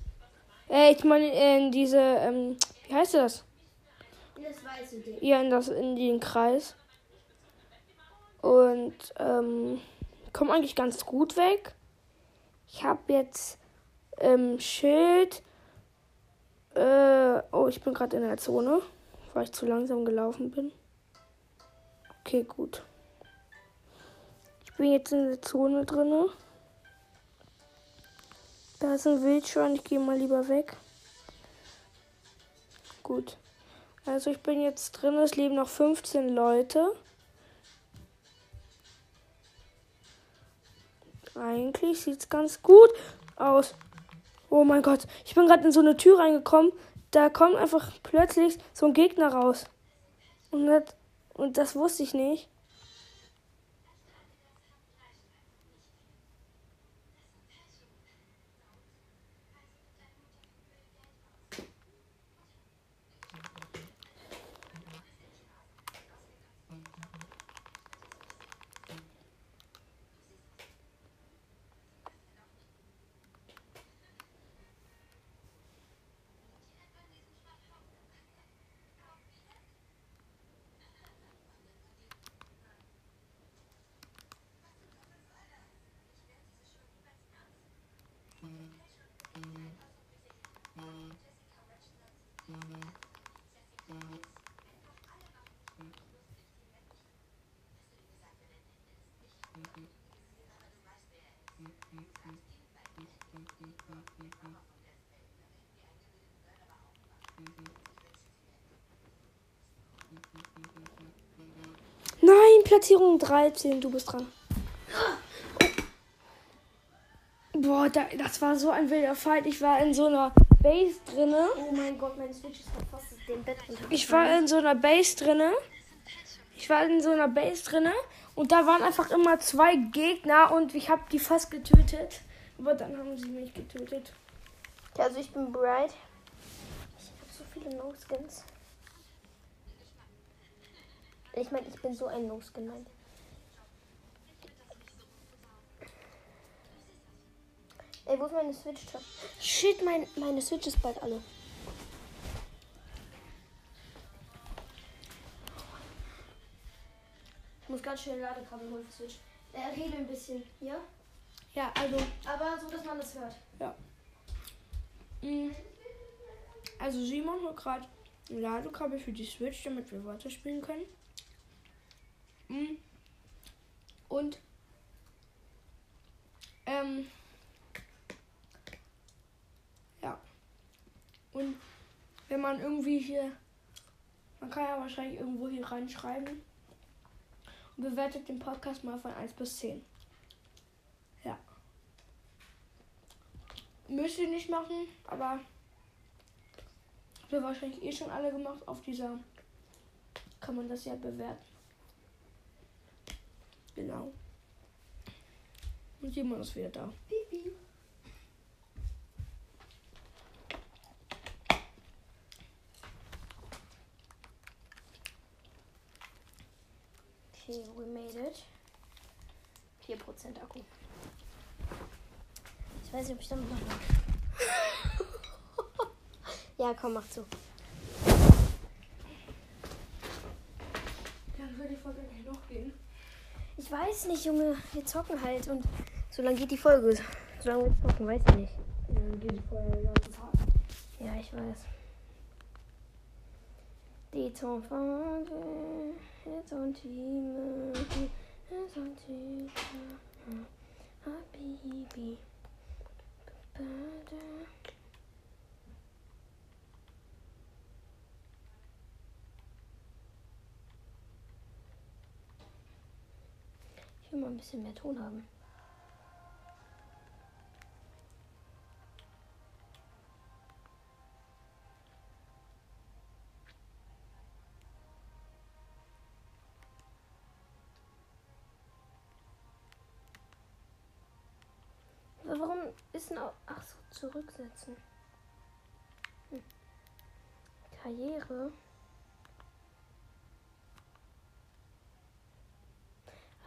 B: Äh, ich meine, in diese, ähm, wie heißt das?
A: In das weiße Ding.
B: Ja, in, das, in den Kreis. Und, ähm, komme eigentlich ganz gut weg. Ich habe jetzt, ähm, Schild. Äh, oh, ich bin gerade in der Zone, weil ich zu langsam gelaufen bin. Okay, gut. Bin jetzt in der Zone drinne. Da ist ein Wildschwein, ich gehe mal lieber weg. Gut. Also ich bin jetzt drin, es leben noch 15 Leute. Eigentlich sieht es ganz gut aus. Oh mein Gott, ich bin gerade in so eine Tür reingekommen. Da kommt einfach plötzlich so ein Gegner raus. Und das, und das wusste ich nicht. Platzierung 13, du bist dran. Boah, da, das war so ein wilder Fight. Ich war in so einer Base drinne.
A: Oh mein Gott, meine Switch ist fast dem Bett runter.
B: Ich war in so einer Base drinne. Ich war in so einer Base drinne und da waren einfach immer zwei Gegner und ich habe die fast getötet. Aber dann haben sie mich getötet.
A: Okay, also ich bin bereit. Ich habe so viele No-Skins. Ich meine, ich bin so ein No-Skin, mein. Ey, wo ist meine Switch? Shit, mein, meine Switch ist bald alle. Ich muss ganz schnell Ladekabel holen für Switch. Äh, rede ein bisschen, ja?
B: Ja, also.
A: Aber so, dass man das hört.
B: Ja. Mm. Also Simon holt gerade ein Ladekabel für die Switch, damit wir weiterspielen können. Mm. Und ähm ja. Und wenn man irgendwie hier, man kann ja wahrscheinlich irgendwo hier reinschreiben und bewertet den Podcast mal von 1 bis 10. Ja. Müsst ihr nicht machen, aber habt wahrscheinlich eh schon alle gemacht. Auf dieser kann man das ja bewerten. Genau. Und Simon ist wieder da.
A: Pipi. Okay, we made it. 4% Akku. Ich weiß nicht, ob ich damit noch mache. ja, komm, mach zu.
B: Dann würde die Folge nicht noch gehen.
A: Ich weiß nicht, Junge. Wir zocken halt und so lange geht die Folge. So lange wir zocken, weiß ich nicht.
B: Ja, dann geht die Folge den ganzen Tag.
A: Ja, ich weiß. Die Tonfrage, jetzt und Team, jetzt und Team, Habibi. Ich will mal ein bisschen mehr Ton haben. Warum ist auch. Ach so, zurücksetzen. Hm. Karriere.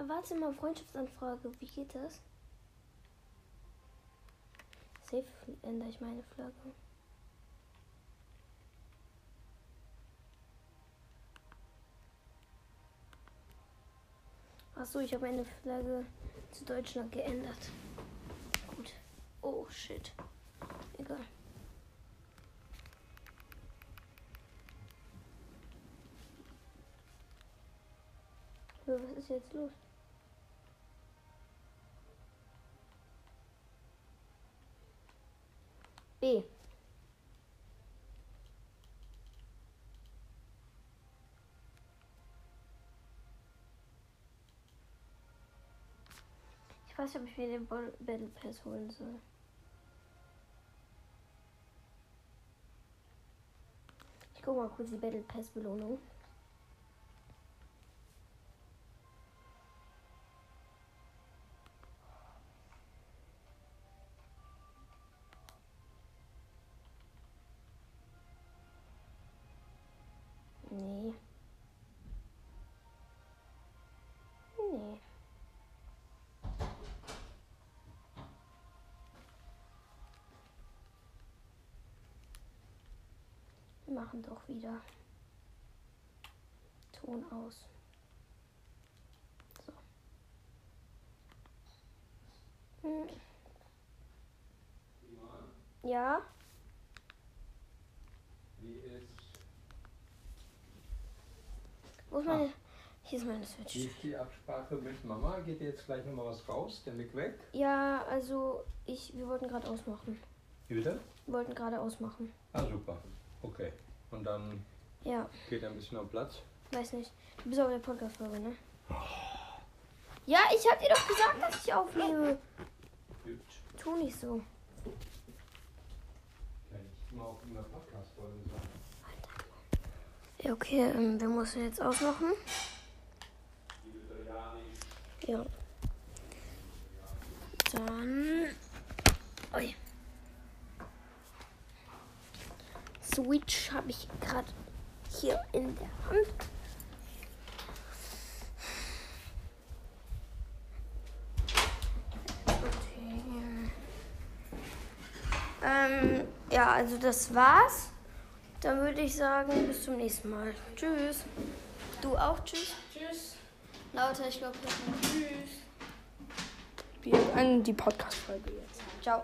A: Warte mal, Freundschaftsanfrage. Wie geht das? Safe ändere ich meine Flagge. Achso, ich habe meine Flagge zu Deutschland geändert. Gut. Oh shit. Egal. Was ist jetzt los? B. Ich weiß nicht, ob ich mir den Battle Pass holen soll. Ich guck mal kurz die Battle Pass Belohnung. Machen doch wieder Ton aus. So. Hm. Ja,
G: Wie ist,
A: wo ist meine. Hier ist meine Switch.
G: wie ist die Absprache mit Mama? Geht jetzt gleich nochmal was raus? Der Mick weg?
A: Ja, also ich, wir wollten gerade ausmachen.
G: Wie bitte?
A: Wir wollten gerade ausmachen.
G: Ah, super. Okay. Und dann
A: Ja,
G: geht er ein bisschen am Platz.
A: weiß nicht. Du bist auf der Podcast-Folge, ne? Ja, ich hab dir doch gesagt, dass ich aufnehme.
G: Gut.
A: Tu nicht so.
G: Kann ich immer auch in der Podcast-Folge sagen.
A: Ja, okay, ähm, wir müssen jetzt ausmachen. Ja. Dann. Ui. Switch habe ich gerade hier in der Hand. Okay. Ähm, ja, also das war's. Dann würde ich sagen, bis zum nächsten Mal. Tschüss. Du auch tschüss.
B: Tschüss.
A: Lauter, ich glaube, tschüss.
B: Wir beenden die Podcast-Folge jetzt.
A: Ciao.